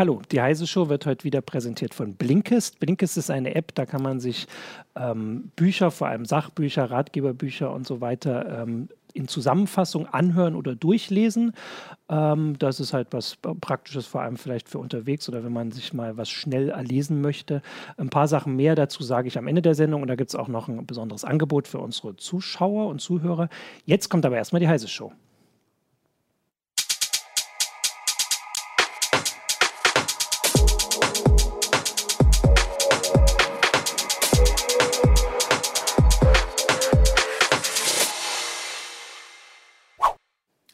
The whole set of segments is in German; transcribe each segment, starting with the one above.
Hallo, die Heise Show wird heute wieder präsentiert von Blinkist. Blinkist ist eine App, da kann man sich ähm, Bücher, vor allem Sachbücher, Ratgeberbücher und so weiter ähm, in Zusammenfassung anhören oder durchlesen. Ähm, das ist halt was Praktisches, vor allem vielleicht für unterwegs oder wenn man sich mal was schnell erlesen möchte. Ein paar Sachen mehr dazu sage ich am Ende der Sendung und da gibt es auch noch ein besonderes Angebot für unsere Zuschauer und Zuhörer. Jetzt kommt aber erstmal die Heise Show.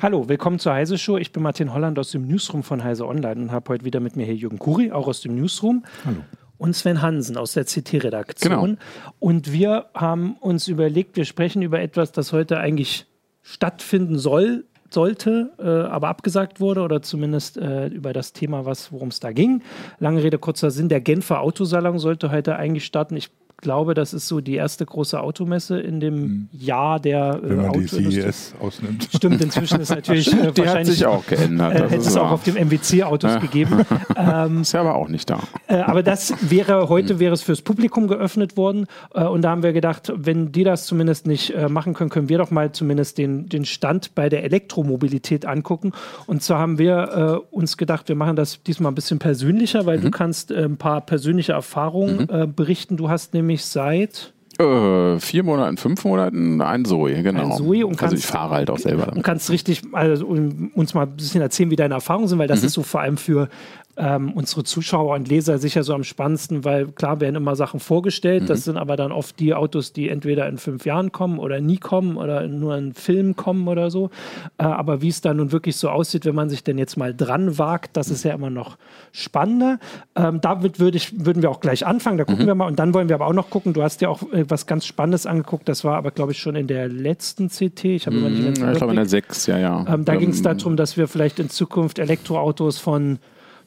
Hallo, willkommen zur Heise Show. Ich bin Martin Holland aus dem Newsroom von Heise Online und habe heute wieder mit mir hier Jürgen Kuri, auch aus dem Newsroom. Hallo. Und Sven Hansen aus der CT-Redaktion. Genau. Und wir haben uns überlegt, wir sprechen über etwas, das heute eigentlich stattfinden soll, sollte, äh, aber abgesagt wurde oder zumindest äh, über das Thema, worum es da ging. Lange Rede, kurzer Sinn, der Genfer Autosalon sollte heute eigentlich starten. Ich glaube, das ist so die erste große Automesse in dem mhm. Jahr der äh, Wenn man die CES ausnimmt. Stimmt, inzwischen ist natürlich äh, die hat sich auch geändert. Äh, hätte es auch auf dem MWC-Autos ja. gegeben. Ähm, ist ja aber auch nicht da. Äh, aber das wäre, heute mhm. wäre es fürs Publikum geöffnet worden äh, und da haben wir gedacht, wenn die das zumindest nicht äh, machen können, können wir doch mal zumindest den, den Stand bei der Elektromobilität angucken. Und zwar haben wir äh, uns gedacht, wir machen das diesmal ein bisschen persönlicher, weil mhm. du kannst ein paar persönliche Erfahrungen mhm. berichten. Du hast nämlich nämlich seit äh, vier Monaten, fünf Monaten ein Zoe, genau. Ein Zoe und kannst, also ich fahre halt auch selber damit. Und kannst richtig, also uns mal ein bisschen erzählen, wie deine Erfahrungen sind, weil das mhm. ist so vor allem für ähm, unsere Zuschauer und Leser sicher so am spannendsten, weil klar werden immer Sachen vorgestellt, mhm. das sind aber dann oft die Autos, die entweder in fünf Jahren kommen oder nie kommen oder nur in Filmen kommen oder so. Äh, aber wie es dann nun wirklich so aussieht, wenn man sich denn jetzt mal dran wagt, das ist ja immer noch spannender. Ähm, damit würde ich, würden wir auch gleich anfangen, da gucken mhm. wir mal und dann wollen wir aber auch noch gucken, du hast ja auch äh, was ganz Spannendes angeguckt, das war aber glaube ich schon in der letzten CT, ich habe mhm. immer nicht mhm. Ich glaube in der 6, ja, ja. Ähm, da ging es darum, dass wir vielleicht in Zukunft Elektroautos von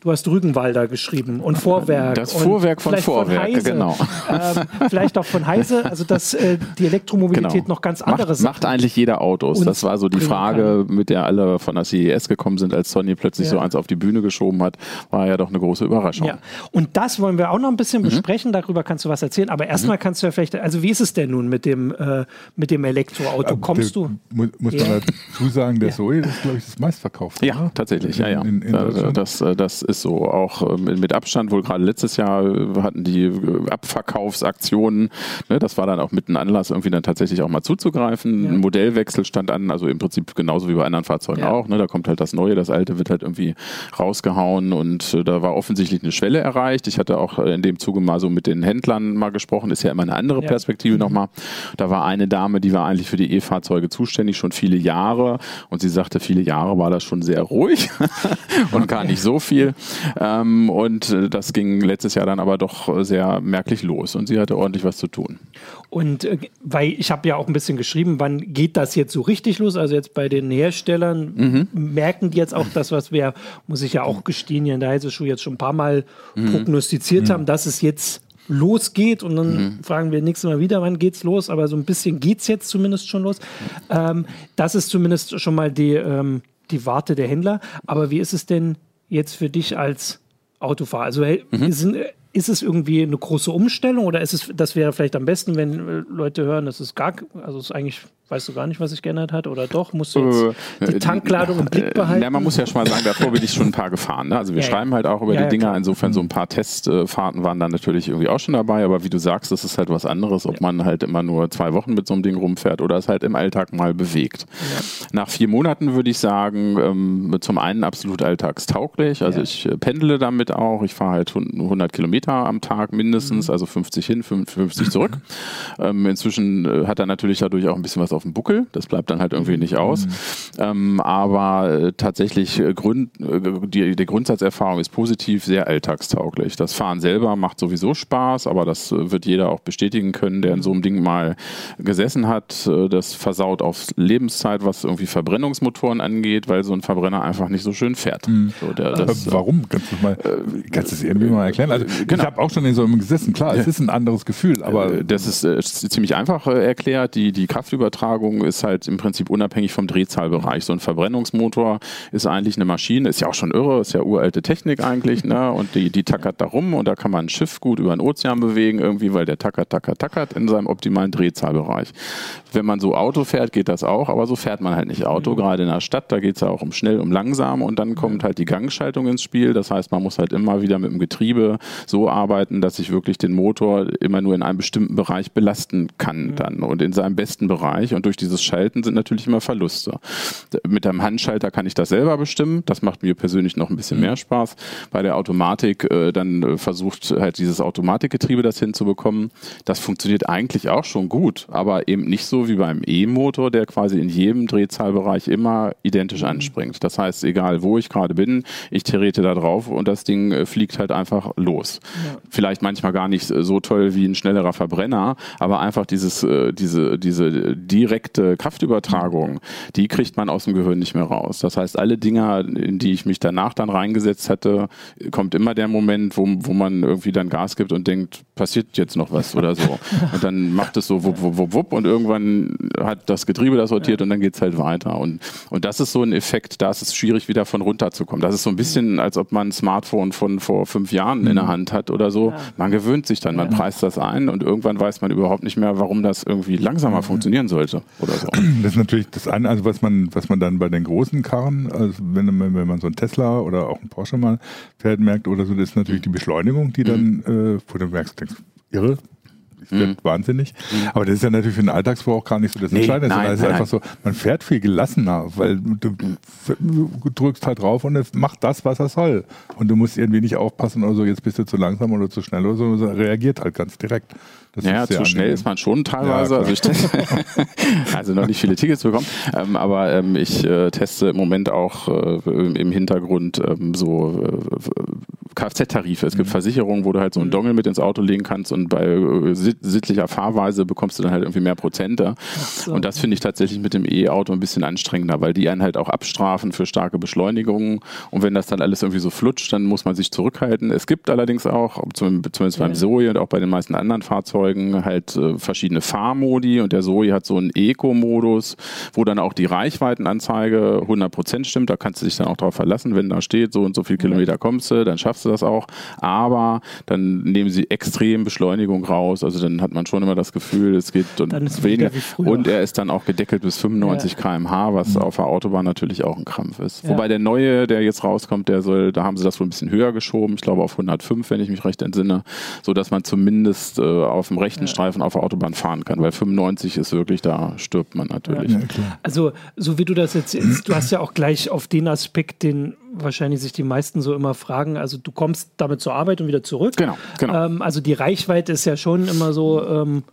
Du hast Rügenwalder geschrieben und Vorwerk. Das Vorwerk von Vorwerk, von genau. Ähm, vielleicht auch von Heise, also dass äh, die Elektromobilität genau. noch ganz anderes macht, macht eigentlich jeder Autos. Das war so die Frage, kann. mit der alle von der CES gekommen sind, als Sony plötzlich ja. so eins auf die Bühne geschoben hat, war ja doch eine große Überraschung. Ja. Und das wollen wir auch noch ein bisschen mhm. besprechen, darüber kannst du was erzählen, aber erstmal mhm. kannst du ja vielleicht, also wie ist es denn nun mit dem, äh, mit dem Elektroauto? Kommst du? Muss, muss ja. man dazu sagen, der Zoe, das ist glaube ich das meistverkaufte. Ja, oder? tatsächlich, ja, ja. In, in, in das, das, das ist so auch ähm, mit Abstand, wohl gerade letztes Jahr äh, hatten die äh, Abverkaufsaktionen. Ne, das war dann auch mit einem Anlass, irgendwie dann tatsächlich auch mal zuzugreifen. Ja. Ein Modellwechsel stand an, also im Prinzip genauso wie bei anderen Fahrzeugen ja. auch. Ne, da kommt halt das Neue, das Alte wird halt irgendwie rausgehauen und äh, da war offensichtlich eine Schwelle erreicht. Ich hatte auch in dem Zuge mal so mit den Händlern mal gesprochen, ist ja immer eine andere ja. Perspektive mhm. nochmal. Da war eine Dame, die war eigentlich für die E-Fahrzeuge zuständig, schon viele Jahre und sie sagte, viele Jahre war das schon sehr ruhig und gar nicht so viel. Ähm, und äh, das ging letztes Jahr dann aber doch sehr merklich los und sie hatte ordentlich was zu tun. Und äh, weil ich habe ja auch ein bisschen geschrieben, wann geht das jetzt so richtig los? Also jetzt bei den Herstellern mhm. merken die jetzt auch das, was wir, muss ich ja auch gestehen, hier in der Heise jetzt schon ein paar Mal mhm. prognostiziert mhm. haben, dass es jetzt losgeht und dann mhm. fragen wir nächstes Mal wieder, wann geht's los, aber so ein bisschen geht es jetzt zumindest schon los. Ähm, das ist zumindest schon mal die, ähm, die Warte der Händler. Aber wie ist es denn jetzt für dich als Autofahrer? Also mhm. sind, ist es irgendwie eine große Umstellung oder ist es, das wäre vielleicht am besten, wenn äh, Leute hören, das ist gar, also es ist eigentlich Weißt du gar nicht, was sich geändert hat? Oder doch? Musst du jetzt äh, die Tankladung im Blick behalten? Ja, man muss ja schon mal sagen, davor bin ich schon ein paar gefahren. Ne? Also wir ja, schreiben halt auch über ja, die Dinger. Insofern so ein paar Testfahrten waren dann natürlich irgendwie auch schon dabei. Aber wie du sagst, das ist halt was anderes, ob man halt immer nur zwei Wochen mit so einem Ding rumfährt oder es halt im Alltag mal bewegt. Nach vier Monaten würde ich sagen, ähm, zum einen absolut alltagstauglich. Also ich äh, pendle damit auch. Ich fahre halt 100 Kilometer am Tag mindestens, mhm. also 50 hin, 50 zurück. ähm, inzwischen äh, hat er natürlich dadurch auch ein bisschen was auf auf dem Buckel. Das bleibt dann halt irgendwie nicht aus. Mhm. Ähm, aber äh, tatsächlich äh, Grund, äh, die, die Grundsatzerfahrung ist positiv, sehr alltagstauglich. Das Fahren selber macht sowieso Spaß, aber das wird jeder auch bestätigen können, der in so einem Ding mal gesessen hat. Das versaut auf Lebenszeit, was irgendwie Verbrennungsmotoren angeht, weil so ein Verbrenner einfach nicht so schön fährt. Mhm. So, der, das, warum? Kannst du mal, kannst du es irgendwie mal erklären? Also, genau. Ich habe auch schon in so einem gesessen. Klar, es ist ein anderes Gefühl, aber das ist, ist ziemlich einfach erklärt. Die, die Kraftübertragung Kraftübertragung ist halt im Prinzip unabhängig vom Drehzahlbereich. So ein Verbrennungsmotor ist eigentlich eine Maschine, ist ja auch schon irre, ist ja uralte Technik eigentlich, ne? Und die, die tackert da rum und da kann man ein Schiff gut über den Ozean bewegen, irgendwie, weil der tackert, tackert, tackert in seinem optimalen Drehzahlbereich. Wenn man so Auto fährt, geht das auch, aber so fährt man halt nicht Auto, mhm. gerade in der Stadt, da geht es ja auch um schnell, um langsam und dann kommt halt die Gangschaltung ins Spiel. Das heißt, man muss halt immer wieder mit dem Getriebe so arbeiten, dass ich wirklich den Motor immer nur in einem bestimmten Bereich belasten kann mhm. dann und in seinem besten Bereich. Und durch dieses Schalten sind natürlich immer Verluste. Mit einem Handschalter kann ich das selber bestimmen. Das macht mir persönlich noch ein bisschen mhm. mehr Spaß. Bei der Automatik äh, dann äh, versucht halt dieses Automatikgetriebe das hinzubekommen. Das funktioniert eigentlich auch schon gut, aber eben nicht so wie beim E-Motor, der quasi in jedem Drehzahlbereich immer identisch mhm. anspringt. Das heißt, egal wo ich gerade bin, ich trete da drauf und das Ding äh, fliegt halt einfach los. Ja. Vielleicht manchmal gar nicht so toll wie ein schnellerer Verbrenner, aber einfach dieses, äh, diese, diese direkte Kraftübertragung, die kriegt man aus dem Gehirn nicht mehr raus. Das heißt, alle Dinger, in die ich mich danach dann reingesetzt hatte, kommt immer der Moment, wo, wo man irgendwie dann Gas gibt und denkt, passiert jetzt noch was oder so. Und dann macht es so wupp, wupp, wupp, wupp und irgendwann hat das Getriebe das sortiert und dann geht es halt weiter. Und, und das ist so ein Effekt, da ist es schwierig, wieder von runterzukommen. Das ist so ein bisschen, als ob man ein Smartphone von vor fünf Jahren in der mhm. Hand hat oder so. Man gewöhnt sich dann, man preist das ein und irgendwann weiß man überhaupt nicht mehr, warum das irgendwie langsamer funktionieren sollte oder so. Das ist natürlich das eine, also was man, was man dann bei den großen Karren, also wenn, wenn man so ein Tesla oder auch ein Porsche mal fährt, merkt oder so, das ist natürlich die Beschleunigung, die dann, mhm. äh, wo du merkst, denkst, irre, ich mhm. wahnsinnig. Mhm. Aber das ist ja natürlich für den Alltagsverbrauch gar nicht so das nee, Entscheidende, sondern es ist einfach so, man fährt viel gelassener, weil du, du drückst halt drauf und es macht das, was er soll. Und du musst irgendwie nicht aufpassen oder so, jetzt bist du zu langsam oder zu schnell oder so, sondern reagiert halt ganz direkt. Das ja, zu schnell ist man schon teilweise. Ja, also, ich also, noch nicht viele Tickets bekommen. Ähm, aber ähm, ich äh, teste im Moment auch äh, im Hintergrund ähm, so äh, Kfz-Tarife. Es gibt mhm. Versicherungen, wo du halt so einen mhm. Dongle mit ins Auto legen kannst und bei äh, sittlicher Fahrweise bekommst du dann halt irgendwie mehr Prozente. So. Und das finde ich tatsächlich mit dem E-Auto ein bisschen anstrengender, weil die einen halt auch abstrafen für starke Beschleunigungen. Und wenn das dann alles irgendwie so flutscht, dann muss man sich zurückhalten. Es gibt allerdings auch, zumindest beim Zoe und auch bei den meisten anderen Fahrzeugen, halt äh, verschiedene Fahrmodi. Und der Zoe hat so einen Eco-Modus, wo dann auch die Reichweitenanzeige 100% stimmt. Da kannst du dich dann auch drauf verlassen, wenn da steht, so und so viel Kilometer kommst du, dann schaffst du das auch. Aber dann nehmen sie extrem Beschleunigung raus. Also dann hat man schon immer das Gefühl, es geht und weniger. Und er ist dann auch gedeckelt bis 95 ja. km/h, was mhm. auf der Autobahn natürlich auch ein Krampf ist. Ja. Wobei der neue, der jetzt rauskommt, der soll, da haben sie das wohl ein bisschen höher geschoben. Ich glaube auf 105, wenn ich mich recht entsinne, so dass man zumindest äh, auf dem rechten ja. Streifen auf der Autobahn fahren kann, weil 95 ist wirklich, da stirbt man natürlich. also so wie du das jetzt, du hast ja auch gleich auf den Aspekt, den wahrscheinlich sich die meisten so immer fragen. Also du kommst damit zur Arbeit und wieder zurück. Genau, genau. Ähm, also die Reichweite ist ja schon immer so. Ähm,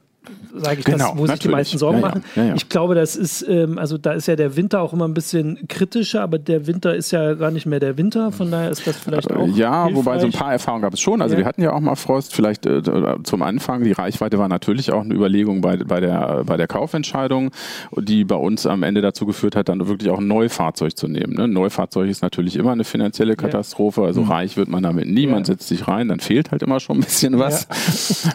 sage ich genau, das, wo sich die meisten Sorgen ja, machen. Ja, ja, ich glaube, das ist, ähm, also da ist ja der Winter auch immer ein bisschen kritischer, aber der Winter ist ja gar nicht mehr der Winter, von daher ist das vielleicht auch. Ja, hilfreich. wobei so ein paar Erfahrungen gab es schon. Also wir hatten ja auch mal Frost, vielleicht äh, zum Anfang, die Reichweite war natürlich auch eine Überlegung bei, bei, der, bei der Kaufentscheidung, die bei uns am Ende dazu geführt hat, dann wirklich auch ein Neufahrzeug zu nehmen. Ne? Ein Neufahrzeug ist natürlich immer eine finanzielle Katastrophe, also mhm. reich wird man damit nie, man setzt sich rein, dann fehlt halt immer schon ein bisschen was.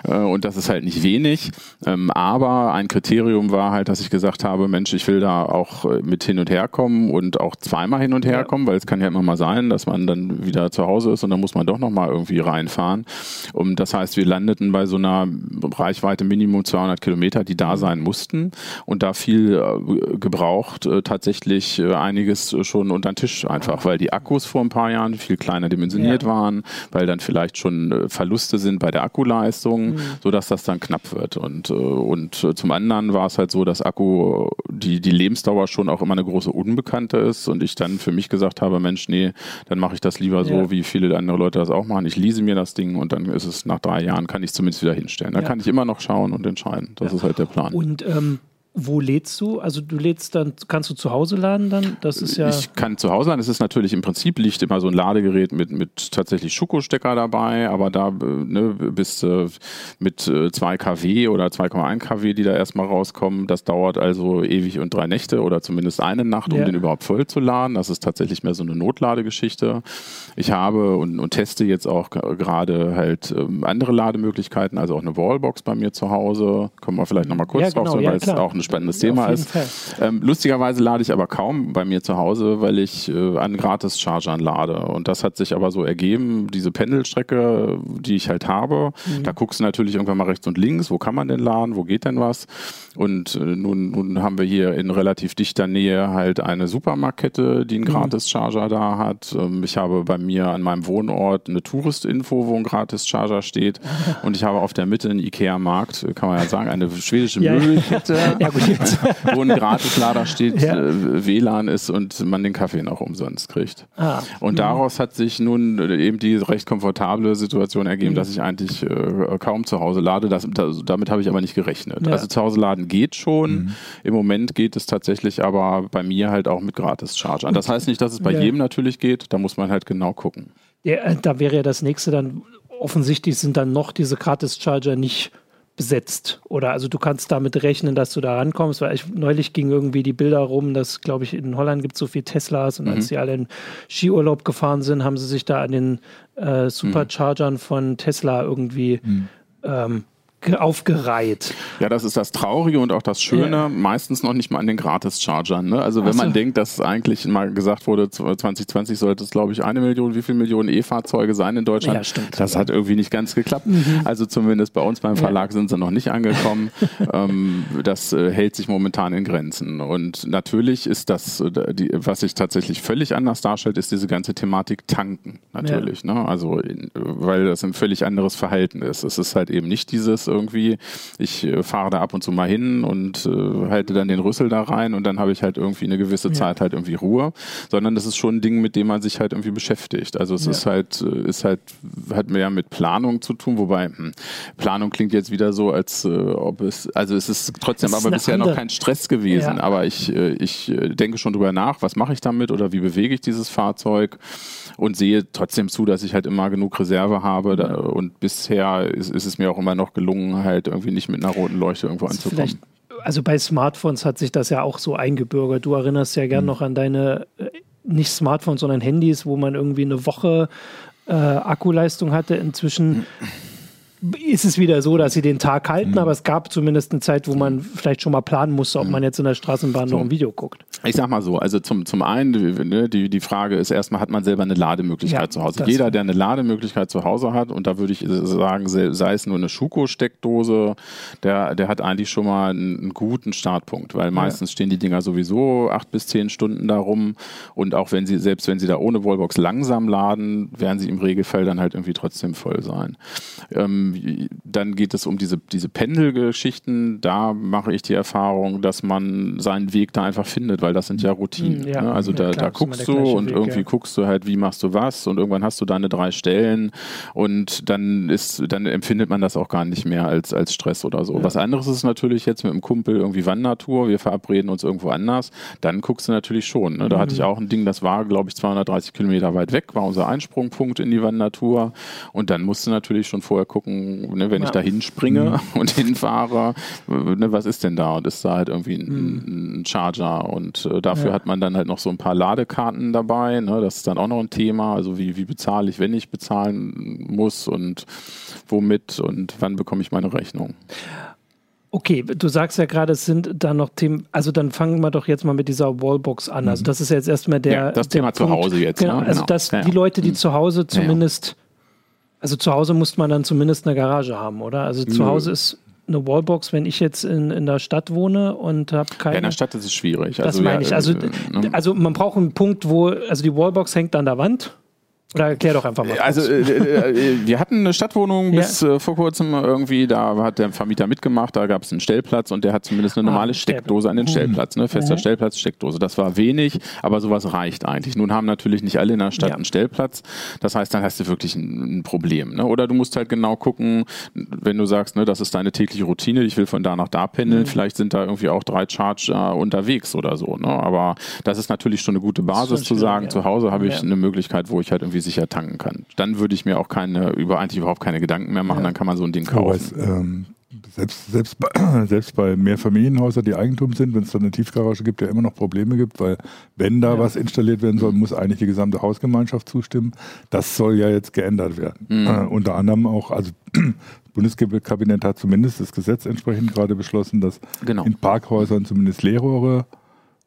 Äh, und das ist halt nicht wenig. Ähm, aber ein Kriterium war halt, dass ich gesagt habe, Mensch, ich will da auch äh, mit hin und her kommen und auch zweimal hin und her kommen, weil es kann ja immer mal sein, dass man dann wieder zu Hause ist und dann muss man doch nochmal irgendwie reinfahren. Und das heißt, wir landeten bei so einer Reichweite Minimum 200 Kilometer, die da sein mussten und da viel äh, gebraucht, äh, tatsächlich einiges schon unter den Tisch einfach, weil die Akkus vor ein paar Jahren viel kleiner dimensioniert ja. waren, weil dann vielleicht schon Verluste sind bei der Akkuleistung, mhm. sodass das dann knapp wird und und äh, zum anderen war es halt so, dass Akku, die, die Lebensdauer schon auch immer eine große Unbekannte ist und ich dann für mich gesagt habe, Mensch, nee, dann mache ich das lieber so, ja. wie viele andere Leute das auch machen. Ich lease mir das Ding und dann ist es nach drei Jahren, kann ich es zumindest wieder hinstellen. Da ja. kann ich immer noch schauen und entscheiden. Das ja. ist halt der Plan. Und ähm, wo lädst du? Also du lädst dann, kannst du zu Hause laden dann? Das ist ja. Ich kann zu Hause laden. Es ist natürlich im Prinzip liegt immer so ein Ladegerät mit, mit tatsächlich Schuko-Stecker dabei, aber da äh, ne, bis äh, mit 2 äh, kW oder 2,1 kW, die da erstmal rauskommen, das dauert also ewig und drei Nächte oder zumindest eine Nacht, um ja. den überhaupt voll zu laden. Das ist tatsächlich mehr so eine Notladegeschichte. Ich habe und, und teste jetzt auch gerade halt ähm, andere Lademöglichkeiten, also auch eine Wallbox bei mir zu Hause. Kommen wir vielleicht nochmal kurz ja, genau, drauf, weil ja, es auch eine ein spannendes Thema ist. Ähm, lustigerweise lade ich aber kaum bei mir zu Hause, weil ich äh, an Gratis-Chargern lade. Und das hat sich aber so ergeben, diese Pendelstrecke, die ich halt habe, mhm. da guckst du natürlich irgendwann mal rechts und links, wo kann man denn laden, wo geht denn was? Und äh, nun, nun haben wir hier in relativ dichter Nähe halt eine Supermarktkette, die einen mhm. Gratis-Charger da hat. Ähm, ich habe bei mir an meinem Wohnort eine Tourist-Info, wo ein Gratis-Charger steht. Und ich habe auf der Mitte einen Ikea-Markt, kann man ja sagen, eine schwedische Möbelkette, ja, wo ein Gratislader steht, ja. äh, WLAN ist und man den Kaffee noch umsonst kriegt. Ah. Und mhm. daraus hat sich nun eben die recht komfortable Situation ergeben, mhm. dass ich eigentlich äh, kaum zu Hause lade. Das, das, damit habe ich aber nicht gerechnet. Ja. Also zu Hause laden geht schon. Mhm. Im Moment geht es tatsächlich aber bei mir halt auch mit Gratis-Chargern. Das heißt nicht, dass es bei jedem natürlich geht. Da muss man halt genau gucken. Ja, äh, da wäre ja das nächste dann, offensichtlich sind dann noch diese Gratis-Charger nicht besetzt. Oder also du kannst damit rechnen, dass du da rankommst, weil ich, neulich ging irgendwie die Bilder rum, dass, glaube ich, in Holland gibt es so viele Teslas und mhm. als sie alle in Skiurlaub gefahren sind, haben sie sich da an den äh, Superchargern mhm. von Tesla irgendwie mhm. ähm, aufgereiht. Ja, das ist das Traurige und auch das Schöne, ja. meistens noch nicht mal an den Gratis-Chargern. Ne? Also wenn so. man denkt, dass eigentlich mal gesagt wurde, 2020 sollte es, glaube ich, eine Million, wie viele Millionen E-Fahrzeuge sein in Deutschland? Ja, stimmt. Das hat irgendwie nicht ganz geklappt. Mhm. Also zumindest bei uns beim Verlag ja. sind sie noch nicht angekommen. ähm, das äh, hält sich momentan in Grenzen. Und natürlich ist das, äh, die, was sich tatsächlich völlig anders darstellt, ist diese ganze Thematik Tanken. Natürlich. Ne? Also, in, weil das ein völlig anderes Verhalten ist. Es ist halt eben nicht dieses irgendwie. Ich äh, fahre da ab und zu mal hin und äh, halte dann den Rüssel da rein und dann habe ich halt irgendwie eine gewisse ja. Zeit halt irgendwie Ruhe, sondern das ist schon ein Ding, mit dem man sich halt irgendwie beschäftigt. Also es ja. ist halt, äh, ist halt, hat mehr mit Planung zu tun, wobei hm, Planung klingt jetzt wieder so, als äh, ob es, also es ist trotzdem aber bisher andere. noch kein Stress gewesen, ja. aber ich, äh, ich denke schon drüber nach, was mache ich damit oder wie bewege ich dieses Fahrzeug und sehe trotzdem zu, dass ich halt immer genug Reserve habe da, und bisher ist, ist es mir auch immer noch gelungen, halt irgendwie nicht mit einer roten Leuchte irgendwo anzukommen. Also bei Smartphones hat sich das ja auch so eingebürgert. Du erinnerst ja gern mhm. noch an deine, äh, nicht Smartphones, sondern Handys, wo man irgendwie eine Woche äh, Akkuleistung hatte. Inzwischen mhm ist es wieder so, dass sie den Tag halten, mhm. aber es gab zumindest eine Zeit, wo man vielleicht schon mal planen musste, ob mhm. man jetzt in der Straßenbahn so. noch ein Video guckt. Ich sag mal so, also zum, zum einen, ne, die, die Frage ist erstmal, hat man selber eine Lademöglichkeit ja, zu Hause? Jeder, der eine Lademöglichkeit zu Hause hat, und da würde ich sagen, sei es nur eine Schuko-Steckdose, der, der hat eigentlich schon mal einen, einen guten Startpunkt, weil meistens ja. stehen die Dinger sowieso acht bis zehn Stunden da rum und auch wenn sie, selbst wenn sie da ohne Wallbox langsam laden, werden sie im Regelfall dann halt irgendwie trotzdem voll sein. Ähm, dann geht es um diese, diese Pendelgeschichten. Da mache ich die Erfahrung, dass man seinen Weg da einfach findet, weil das sind ja Routinen. Ja, ne? Also ja, da, klar, da guckst du und Weg, irgendwie ja. guckst du halt, wie machst du was und irgendwann hast du deine drei Stellen und dann ist, dann empfindet man das auch gar nicht mehr als, als Stress oder so. Was anderes ist natürlich jetzt mit einem Kumpel irgendwie Wandertour, wir verabreden uns irgendwo anders, dann guckst du natürlich schon. Ne? Da mhm. hatte ich auch ein Ding, das war, glaube ich, 230 Kilometer weit weg, war unser Einsprungpunkt in die Wandertour und dann musst du natürlich schon vorher gucken, ne, wenn ich da hinspringe mhm. und hinfahre, ne, was ist denn da? Und ist da halt irgendwie ein, mhm. ein Charger und äh, dafür ja. hat man dann halt noch so ein paar Ladekarten dabei. Ne? Das ist dann auch noch ein Thema. Also wie, wie bezahle ich, wenn ich bezahlen muss und womit und wann bekomme ich meine Rechnung? Okay, du sagst ja gerade, es sind da noch Themen, also dann fangen wir doch jetzt mal mit dieser Wallbox an. Also mhm. das ist jetzt erstmal der. Ja, das Thema Punkt. zu Hause jetzt. Genau, ne? also genau. dass ja. die Leute, die mhm. zu Hause zumindest also zu Hause muss man dann zumindest eine Garage haben, oder? Also zu Hause ist eine Wallbox, wenn ich jetzt in, in der Stadt wohne und habe keine. Ja, in der Stadt ist es schwierig. Das also, meine ja, ich. Also, äh, ne? also man braucht einen Punkt, wo, also die Wallbox hängt an der Wand oder erklär doch einfach mal. Also äh, äh, wir hatten eine Stadtwohnung bis äh, vor kurzem irgendwie, da hat der Vermieter mitgemacht, da gab es einen Stellplatz und der hat zumindest eine ah, normale ah, Steckdose an den mhm. Stellplatz, ne? fester mhm. Stellplatz, Steckdose. Das war wenig, aber sowas reicht eigentlich. Nun haben natürlich nicht alle in der Stadt ja. einen Stellplatz, das heißt, dann hast du wirklich ein, ein Problem. Ne? Oder du musst halt genau gucken, wenn du sagst, ne, das ist deine tägliche Routine, ich will von da nach da pendeln, mhm. vielleicht sind da irgendwie auch drei Charger unterwegs oder so. Ne? Aber das ist natürlich schon eine gute Basis zu sagen, ja. zu Hause habe ich ja. eine Möglichkeit, wo ich halt irgendwie sicher tanken kann. Dann würde ich mir auch keine, über eigentlich überhaupt keine Gedanken mehr machen, ja. dann kann man so ein Ding kaufen. Weiß, ähm, selbst, selbst, bei, selbst bei Mehrfamilienhäusern, die Eigentum sind, wenn es da eine Tiefgarage gibt, ja immer noch Probleme gibt, weil wenn da ja. was installiert werden soll, muss eigentlich die gesamte Hausgemeinschaft zustimmen. Das soll ja jetzt geändert werden. Mhm. Äh, unter anderem auch, also Bundeskabinett hat zumindest das Gesetz entsprechend gerade beschlossen, dass genau. in Parkhäusern zumindest Leerrohre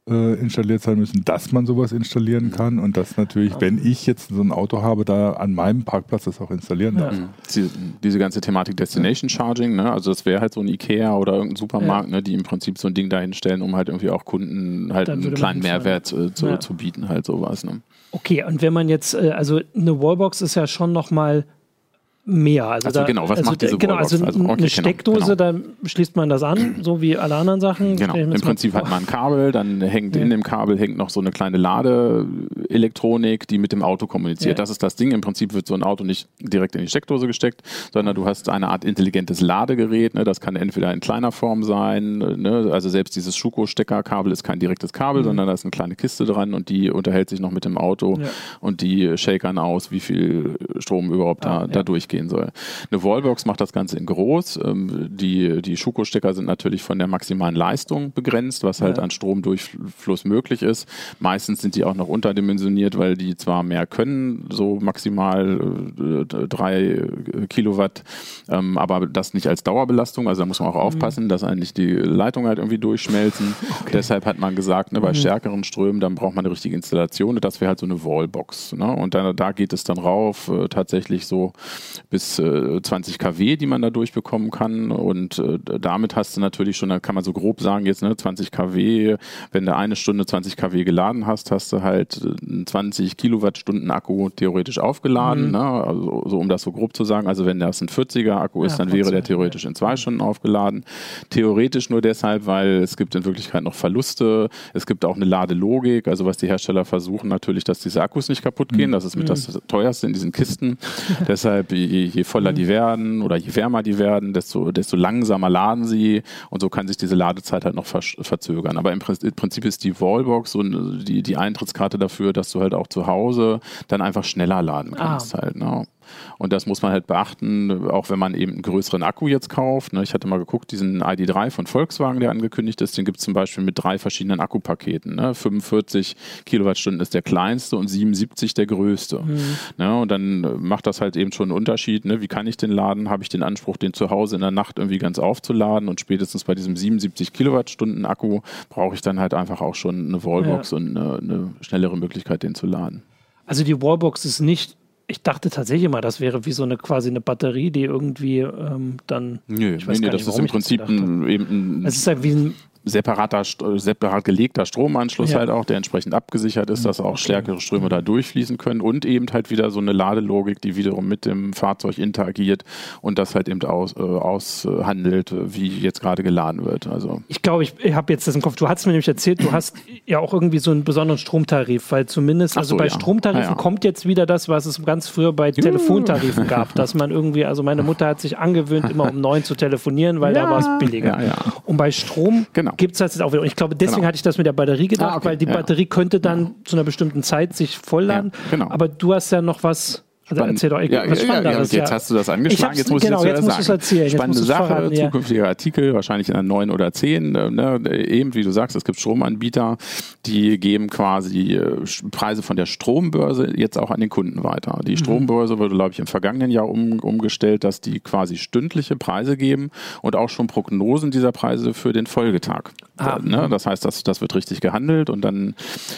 äh, installiert sein müssen, dass man sowas installieren kann und dass natürlich, wenn ich jetzt so ein Auto habe, da an meinem Parkplatz das auch installieren darf. Ja. Diese, diese, ganze Thematik Destination Charging, ne? also das wäre halt so ein Ikea oder irgendein Supermarkt, ja. ne? die im Prinzip so ein Ding dahinstellen, um halt irgendwie auch Kunden halt einen kleinen Mehrwert äh, zu, ja. zu, bieten, halt sowas. Ne? Okay, und wenn man jetzt, äh, also eine Wallbox ist ja schon nochmal mehr. Also, also da, genau, was also, macht diese genau, also, also okay, eine genau, Steckdose, genau. da schließt man das an, so wie alle anderen Sachen. Genau, im Prinzip hat man ein Kabel, dann hängt ja. in dem Kabel hängt noch so eine kleine Ladeelektronik, die mit dem Auto kommuniziert. Ja. Das ist das Ding. Im Prinzip wird so ein Auto nicht direkt in die Steckdose gesteckt, sondern du hast eine Art intelligentes Ladegerät. Ne? Das kann entweder in kleiner Form sein, ne? also selbst dieses Schuko-Steckerkabel ist kein direktes Kabel, mhm. sondern da ist eine kleine Kiste dran und die unterhält sich noch mit dem Auto ja. und die shakern aus, wie viel Strom überhaupt ah, da, da durchgeht gehen soll. Eine Wallbox macht das Ganze in groß. Ähm, die, die Schuko-Stecker sind natürlich von der maximalen Leistung begrenzt, was halt ja. an Stromdurchfluss möglich ist. Meistens sind die auch noch unterdimensioniert, weil die zwar mehr können, so maximal äh, drei Kilowatt, ähm, aber das nicht als Dauerbelastung. Also da muss man auch mhm. aufpassen, dass eigentlich die Leitungen halt irgendwie durchschmelzen. Okay. Deshalb hat man gesagt, ne, bei mhm. stärkeren Strömen, dann braucht man eine richtige Installation. Das wäre halt so eine Wallbox. Ne? Und da, da geht es dann rauf, äh, tatsächlich so bis äh, 20 kW, die man da durchbekommen kann. Und äh, damit hast du natürlich schon, da kann man so grob sagen, jetzt ne, 20 kW, wenn du eine Stunde 20 kW geladen hast, hast du halt einen 20 Kilowattstunden Akku theoretisch aufgeladen. Mhm. Ne? Also, so um das so grob zu sagen. Also wenn das ein 40er Akku ist, ja, dann wäre der theoretisch in zwei Stunden aufgeladen. Theoretisch nur deshalb, weil es gibt in Wirklichkeit noch Verluste. Es gibt auch eine Ladelogik, also was die Hersteller versuchen natürlich, dass diese Akkus nicht kaputt gehen. Mhm. Das ist mit mhm. das teuerste in diesen Kisten. deshalb je, je voller mhm. die werden oder je wärmer die werden, desto, desto langsamer laden sie und so kann sich diese Ladezeit halt noch verzögern. Aber im Prinzip ist die Wallbox so die, die Eintrittskarte dafür, dass du halt auch zu Hause dann einfach schneller laden kannst ah. halt. Ne? Und das muss man halt beachten, auch wenn man eben einen größeren Akku jetzt kauft. Ne? Ich hatte mal geguckt, diesen ID3 von Volkswagen, der angekündigt ist, den gibt es zum Beispiel mit drei verschiedenen Akkupaketen. Ne? 45 Kilowattstunden ist der kleinste und 77 der größte. Mhm. Ne? Und dann macht das halt eben schon einen Unterschied. Ne? Wie kann ich den laden? Habe ich den Anspruch, den zu Hause in der Nacht irgendwie ganz aufzuladen? Und spätestens bei diesem 77 Kilowattstunden Akku brauche ich dann halt einfach auch schon eine Wallbox ja. und eine, eine schnellere Möglichkeit, den zu laden. Also die Wallbox ist nicht ich dachte tatsächlich immer, das wäre wie so eine quasi eine Batterie, die irgendwie ähm, dann. Nö, ich weiß nee, nee, das ist im Prinzip ein, eben ein. Es ist halt wie ein separater, separat gelegter Stromanschluss ja. halt auch, der entsprechend abgesichert ist, dass auch okay. stärkere Ströme da durchfließen können und eben halt wieder so eine Ladelogik, die wiederum mit dem Fahrzeug interagiert und das halt eben aus, äh, aushandelt, wie jetzt gerade geladen wird. Also ich glaube, ich, ich habe jetzt das im Kopf. Du hast mir nämlich erzählt, du hast ja auch irgendwie so einen besonderen Stromtarif, weil zumindest, also so, bei ja. Stromtarifen ja, kommt jetzt wieder das, was es ganz früher bei Telefontarifen gab, dass man irgendwie, also meine Mutter hat sich angewöhnt, immer um neun zu telefonieren, weil da war es billiger. Und bei Strom genau gibt es das jetzt auch wieder. Und ich glaube, deswegen genau. hatte ich das mit der Batterie gedacht, ah, okay. weil die ja. Batterie könnte dann ja. zu einer bestimmten Zeit sich vollladen. Ja, genau. Aber du hast ja noch was also erzähl doch, ja, was ja, ja, jetzt hast du das angeschlagen, jetzt muss genau, ich das jetzt sagen. Erzählen. Spannende Sache, verraten, zukünftiger Artikel, wahrscheinlich in der 9 oder 10. Äh, ne, eben, wie du sagst, es gibt Stromanbieter, die geben quasi äh, Preise von der Strombörse jetzt auch an den Kunden weiter. Die mhm. Strombörse wurde, glaube ich, im vergangenen Jahr um, umgestellt, dass die quasi stündliche Preise geben und auch schon Prognosen dieser Preise für den Folgetag. Ah. Ne, das heißt, das, das wird richtig gehandelt und dann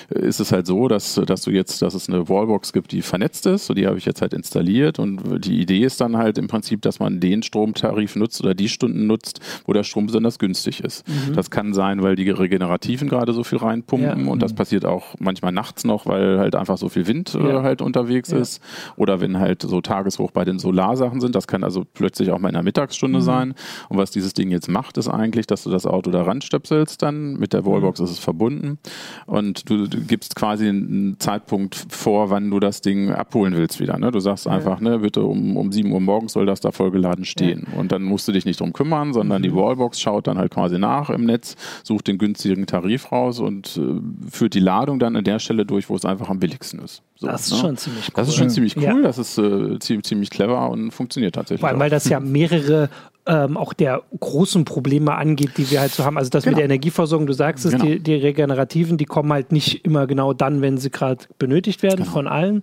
ist es halt so, dass, dass du jetzt, dass es eine Wallbox gibt, die vernetzt ist, so die habe ich jetzt Zeit installiert und die Idee ist dann halt im Prinzip, dass man den Stromtarif nutzt oder die Stunden nutzt, wo der Strom besonders günstig ist. Mhm. Das kann sein, weil die Regenerativen gerade so viel reinpumpen ja. und das mhm. passiert auch manchmal nachts noch, weil halt einfach so viel Wind äh, ja. halt unterwegs ja. ist oder wenn halt so Tageshoch bei den Solarsachen sind, das kann also plötzlich auch mal in der Mittagsstunde mhm. sein und was dieses Ding jetzt macht, ist eigentlich, dass du das Auto da ranstöpselst dann, mit der Wallbox mhm. ist es verbunden und du, du gibst quasi einen Zeitpunkt vor, wann du das Ding abholen willst wieder. Ne? Ne? Du sagst einfach, ne, bitte um, um 7 Uhr morgens soll das da vollgeladen stehen. Ja. Und dann musst du dich nicht drum kümmern, sondern mhm. die Wallbox schaut dann halt quasi nach im Netz, sucht den günstigen Tarif raus und äh, führt die Ladung dann an der Stelle durch, wo es einfach am billigsten ist. So, das ist ne? schon ziemlich cool. Das ist schon ziemlich cool, ja. das ist äh, ziemlich, ziemlich clever und funktioniert tatsächlich. Vor allem, weil das ja mehrere ähm, auch der großen Probleme angeht, die wir halt so haben. Also das genau. mit der Energieversorgung, du sagst es, genau. die, die, Regenerativen, die kommen halt nicht immer genau dann, wenn sie gerade benötigt werden genau. von allen.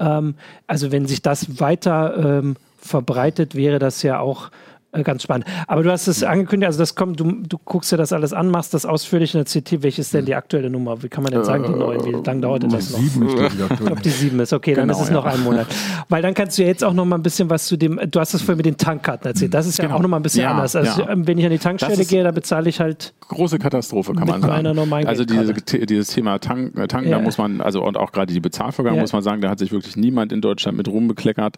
Ähm, also wenn sich das weiter ähm, verbreitet, wäre das ja auch ganz spannend. Aber du hast es angekündigt, also das kommt, du, du guckst dir das alles an, machst das ausführlich in der CT. Welche ist denn die aktuelle Nummer? Wie kann man denn sagen, die neue? Wie lange dauert denn das noch? Sieben ist die ich glaube, die sieben ist. Okay, genau, dann ist es ja. noch ein Monat. Weil dann kannst du ja jetzt auch noch mal ein bisschen was zu dem, du hast es vorhin mit den Tankkarten erzählt. Das ist ja genau. auch noch mal ein bisschen ja, anders. Also ja. wenn ich an die Tankstelle gehe, da bezahle ich halt. Große Katastrophe, kann man sagen. also diese, dieses Thema Tank, äh, Tanken, da muss man, also und auch gerade die Bezahlvorgang, muss man sagen, da hat sich wirklich niemand in Deutschland mit rumbekleckert.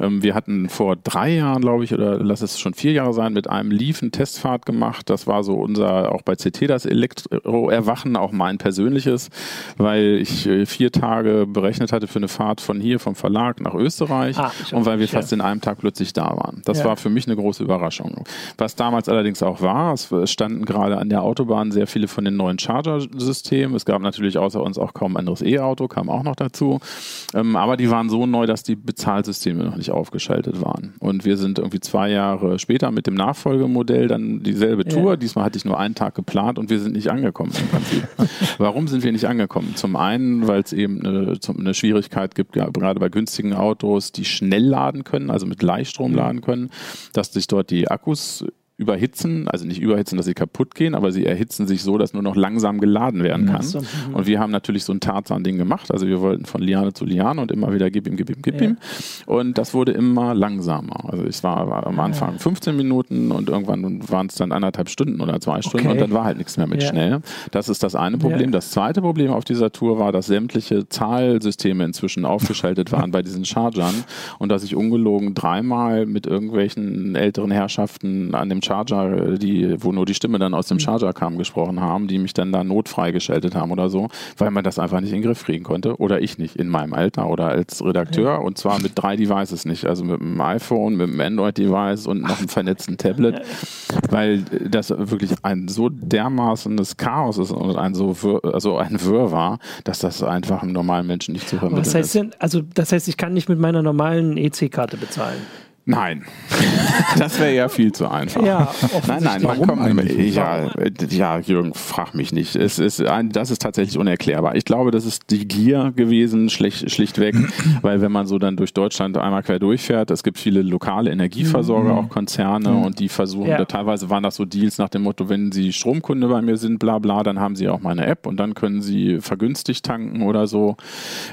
Ähm, wir hatten vor drei Jahren, glaube ich, oder lass es schon vier Jahre sein, mit einem Leaf eine Testfahrt gemacht. Das war so unser, auch bei CT das Elektro-Erwachen, auch mein persönliches, weil ich äh, vier Tage berechnet hatte für eine Fahrt von hier, vom Verlag nach Österreich ah, und weil wir fast ja. in einem Tag plötzlich da waren. Das ja. war für mich eine große Überraschung. Was damals allerdings auch war, es standen gerade an der Autobahn sehr viele von den neuen Charger-Systemen. Es gab natürlich außer uns auch kaum ein anderes E-Auto, kam auch noch dazu. Ähm, aber die waren so neu, dass die Bezahlsysteme noch nicht aufgeschaltet waren. Und wir sind irgendwie zwei Jahre später mit dem Nachfolgemodell dann dieselbe Tour. Ja. Diesmal hatte ich nur einen Tag geplant und wir sind nicht angekommen im Prinzip. Warum sind wir nicht angekommen? Zum einen, weil es eben eine, eine, Schwierigkeit gibt, gerade bei günstigen Autos, die schnell laden können, also mit Gleichstrom laden können, dass sich dort die Akkus überhitzen, also nicht überhitzen, dass sie kaputt gehen, aber sie erhitzen sich so, dass nur noch langsam geladen werden kann. So. Mhm. Und wir haben natürlich so ein Tarzan-Ding gemacht. Also wir wollten von Liane zu Liane und immer wieder gib ihm, gib ihm, gib ja. ihm. Und das wurde immer langsamer. Also es war, war am Anfang 15 Minuten und irgendwann waren es dann anderthalb Stunden oder zwei Stunden okay. und dann war halt nichts mehr mit ja. schnell. Das ist das eine Problem. Ja. Das zweite Problem auf dieser Tour war, dass sämtliche Zahlsysteme inzwischen aufgeschaltet waren bei diesen Chargern und dass ich ungelogen dreimal mit irgendwelchen älteren Herrschaften an dem Charger Charger, die, wo nur die Stimme dann aus dem mhm. Charger kam, gesprochen haben, die mich dann da notfrei geschaltet haben oder so, weil man das einfach nicht in den Griff kriegen konnte. Oder ich nicht in meinem Alter oder als Redakteur und zwar mit drei Devices nicht. Also mit einem iPhone, mit einem Android-Device und noch einem vernetzten Tablet, weil das wirklich ein so dermaßenes Chaos ist und ein so also ein Wirr war, dass das einfach einem normalen Menschen nicht zu vermitteln Was heißt denn, also das heißt, ich kann nicht mit meiner normalen EC-Karte bezahlen? Nein, das wäre ja viel zu einfach. Ja, nein, nein, man kommt, ja, ja, Jürgen, frag mich nicht. Es ist ein, das ist tatsächlich unerklärbar. Ich glaube, das ist die Gier gewesen, schlicht, schlichtweg, weil wenn man so dann durch Deutschland einmal quer durchfährt, es gibt viele lokale Energieversorger, mhm. auch Konzerne, mhm. und die versuchen, ja. da, teilweise waren das so Deals nach dem Motto, wenn Sie Stromkunde bei mir sind, bla bla, dann haben Sie auch meine App und dann können Sie vergünstigt tanken oder so.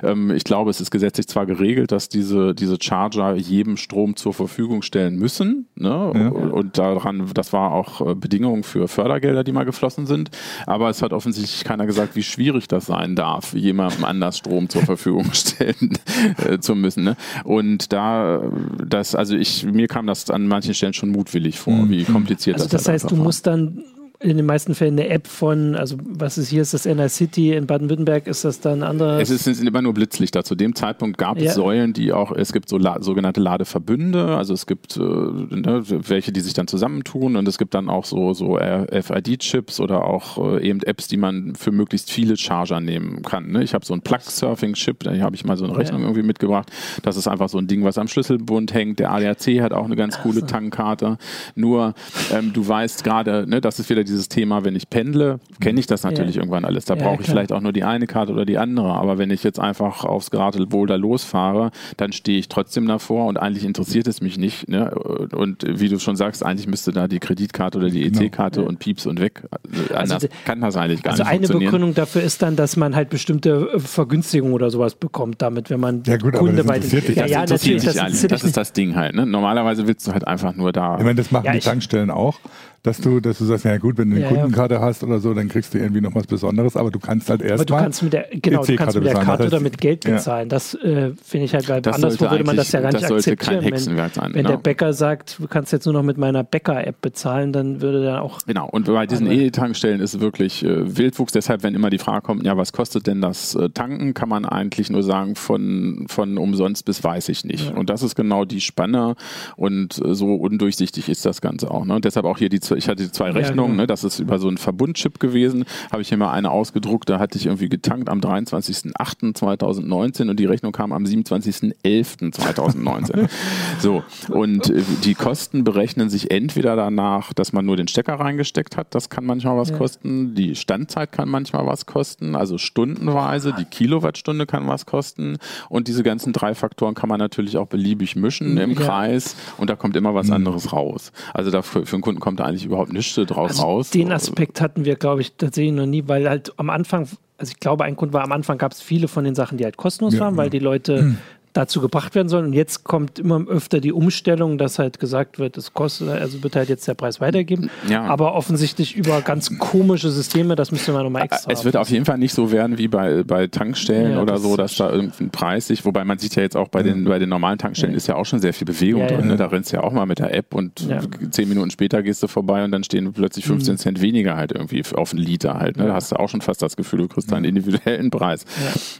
Ähm, ich glaube, es ist gesetzlich zwar geregelt, dass diese, diese Charger jedem Strom zur Verfügung stellen müssen. Ne? Ja. Und daran, das war auch äh, Bedingung für Fördergelder, die mal geflossen sind. Aber es hat offensichtlich keiner gesagt, wie schwierig das sein darf, jemandem anders Strom zur Verfügung stellen äh, zu müssen. Ne? Und da, das, also ich, mir kam das an manchen Stellen schon mutwillig vor, mhm. wie kompliziert also das, das heißt, du war. musst dann in den meisten Fällen eine App von, also was ist hier, ist das NR City in Baden-Württemberg, ist das dann anders? Es, sind immer nur Blitzlichter. Zu dem Zeitpunkt gab es ja. Säulen, die auch, es gibt so la, sogenannte Ladeverbünde, also es gibt äh, ne, welche, die sich dann zusammentun und es gibt dann auch so, so RFID-Chips oder auch äh, eben Apps, die man für möglichst viele Charger nehmen kann. Ne? Ich habe so einen Plug-Surfing-Chip, da habe ich mal so eine Rechnung ja. irgendwie mitgebracht. Das ist einfach so ein Ding, was am Schlüsselbund hängt. Der ADAC hat auch eine ganz coole Tankkarte. Nur, ähm, du weißt gerade, ne, das ist wieder dieses Thema, wenn ich pendle, kenne ich das natürlich ja. irgendwann alles. Da ja, brauche ich vielleicht auch nur die eine Karte oder die andere. Aber wenn ich jetzt einfach aufs Geratewohl da losfahre, dann stehe ich trotzdem davor und eigentlich interessiert es mich nicht. Ne? Und wie du schon sagst, eigentlich müsste da die Kreditkarte oder die genau. EC-Karte und Pieps und weg. Also Anders also, kann das eigentlich gar also nicht Also eine Begründung dafür ist dann, dass man halt bestimmte äh, Vergünstigungen oder sowas bekommt damit, wenn man ja, gut, Kunde bei den ja, ja, natürlich, das, das, das, ist das Ding halt. Ne? Normalerweise willst du halt einfach nur da. Ich meine, das machen die Tankstellen auch dass du, dass du sagst, ja gut, wenn du eine ja, Kundenkarte ja. hast oder so, dann kriegst du irgendwie noch was Besonderes, aber du kannst halt erst aber du kannst mit der, genau, du kannst mit der Karte oder mit Geld bezahlen. Ja. Das äh, finde ich halt, weil das anderswo würde man das ja gar nicht akzeptieren. Wenn, sein, wenn der genau. Bäcker sagt, du kannst jetzt nur noch mit meiner Bäcker-App bezahlen, dann würde der auch. Genau, und bei diesen E-Tankstellen ist wirklich äh, Wildwuchs. Deshalb, wenn immer die Frage kommt, ja, was kostet denn das äh, Tanken, kann man eigentlich nur sagen, von, von umsonst bis weiß ich nicht. Und das ist genau die Spanne und äh, so undurchsichtig ist das Ganze auch. Ne? Und deshalb auch hier die ich hatte zwei Rechnungen, genau. ne, das ist über so einen Verbundchip gewesen, habe ich hier mal eine ausgedruckt, da hatte ich irgendwie getankt am 23.08.2019 und die Rechnung kam am 27.11.2019. so, und äh, die Kosten berechnen sich entweder danach, dass man nur den Stecker reingesteckt hat, das kann manchmal was ja. kosten, die Standzeit kann manchmal was kosten, also stundenweise, die Kilowattstunde kann was kosten und diese ganzen drei Faktoren kann man natürlich auch beliebig mischen im ja. Kreis und da kommt immer was mhm. anderes raus. Also dafür, für einen Kunden kommt da eigentlich überhaupt nichts draus also raus. Den Aspekt hatten wir, glaube ich, tatsächlich noch nie, weil halt am Anfang, also ich glaube, ein Grund war, am Anfang gab es viele von den Sachen, die halt kostenlos ja, waren, weil die Leute mhm dazu gebracht werden sollen. Und jetzt kommt immer öfter die Umstellung, dass halt gesagt wird, es kostet, also wird halt jetzt der Preis weitergeben. Ja. Aber offensichtlich über ganz komische Systeme, das müsste man nochmal extra. Es wird auf jeden Fall nicht so werden wie bei, bei Tankstellen ja, oder das so, dass da irgendein Preis sich, wobei man sieht ja jetzt auch bei den, bei den normalen Tankstellen ja. ist ja auch schon sehr viel Bewegung drin. Ne? Da rennst du ja auch mal mit der App und zehn Minuten später gehst du vorbei und dann stehen plötzlich 15 mhm. Cent weniger halt irgendwie auf einen Liter halt. Ne? Da hast du auch schon fast das Gefühl, du kriegst einen individuellen Preis.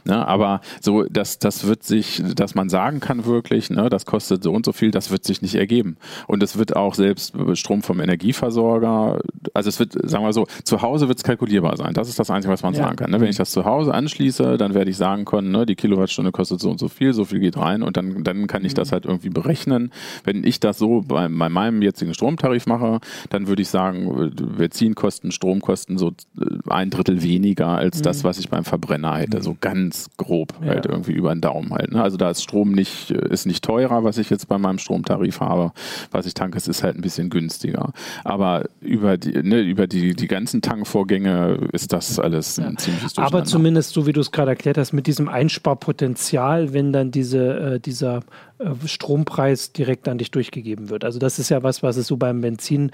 Ne? Aber so, das, das wird sich, dass man sagen kann wirklich, ne, das kostet so und so viel, das wird sich nicht ergeben. Und es wird auch selbst Strom vom Energieversorger, also es wird, sagen wir so, zu Hause wird es kalkulierbar sein. Das ist das Einzige, was man ja. sagen kann. Ne? Wenn ich das zu Hause anschließe, dann werde ich sagen können, ne, die Kilowattstunde kostet so und so viel, so viel geht rein und dann, dann kann ich das mhm. halt irgendwie berechnen. Wenn ich das so bei, bei meinem jetzigen Stromtarif mache, dann würde ich sagen, Benzinkosten, Stromkosten so äh, ein Drittel weniger als mhm. das, was ich beim Verbrenner hätte. So ganz grob ja. halt irgendwie über den Daumen halt. Ne? Also da ist Strom nicht, ist nicht teurer, was ich jetzt bei meinem Stromtarif habe. Was ich tanke, es ist halt ein bisschen günstiger. Aber über die, ne, über die, die ganzen Tankvorgänge ist das alles ja. ein ziemliches Aber zumindest, so wie du es gerade erklärt hast, mit diesem Einsparpotenzial, wenn dann diese, äh, dieser äh, Strompreis direkt an dich durchgegeben wird. Also das ist ja was, was es so beim Benzin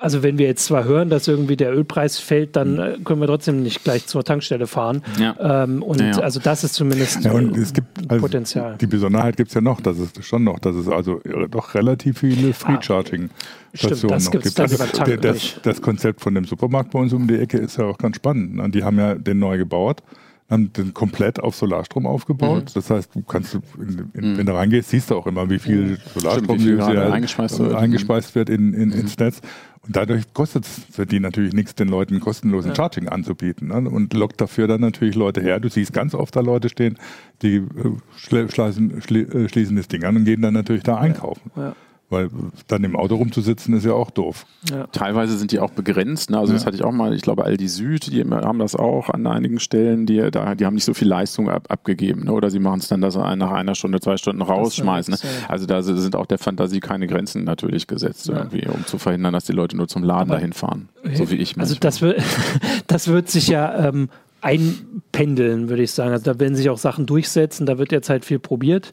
also wenn wir jetzt zwar hören, dass irgendwie der Ölpreis fällt, dann mhm. äh, können wir trotzdem nicht gleich zur Tankstelle fahren. Ja. Ähm, und ja, ja. also das ist zumindest ja, und es gibt also Potenzial. Die Besonderheit gibt es ja noch, dass es schon noch, dass es also doch relativ viele Free Charging Stationen ah, noch gibt. Also das, das, Konzept von dem Supermarkt bei uns um die Ecke ist ja auch ganz spannend. Ne? Die haben ja den neu gebaut haben den komplett auf Solarstrom aufgebaut. Mhm. Das heißt, du kannst, in, in, mhm. wenn du reingehst, siehst du auch immer, wie viel Solarstrom Stimmt, wie viel eingespeist, wird, eingespeist wird in, in, mhm. ins Netz. Dadurch kostet es für die natürlich nichts, den Leuten kostenlosen ja. Charging anzubieten. Ne? Und lockt dafür dann natürlich Leute her. Du siehst ganz oft da Leute stehen, die äh, schließen, äh, schließen das Ding an und gehen dann natürlich da einkaufen. Ja. Weil dann im Auto rumzusitzen ist ja auch doof. Ja. Teilweise sind die auch begrenzt. Ne? Also ja. das hatte ich auch mal, ich glaube Aldi Süd, die haben das auch an einigen Stellen, die, da, die haben nicht so viel Leistung ab, abgegeben. Ne? Oder sie machen es dann, dass sie nach einer Stunde, zwei Stunden rausschmeißen. Ne? Also da sind auch der Fantasie keine Grenzen natürlich gesetzt, ja. irgendwie, um zu verhindern, dass die Leute nur zum Laden Aber dahin fahren. So wie ich. Also das wird, das wird sich ja ähm, einpendeln, würde ich sagen. Also da werden sich auch Sachen durchsetzen, da wird jetzt halt viel probiert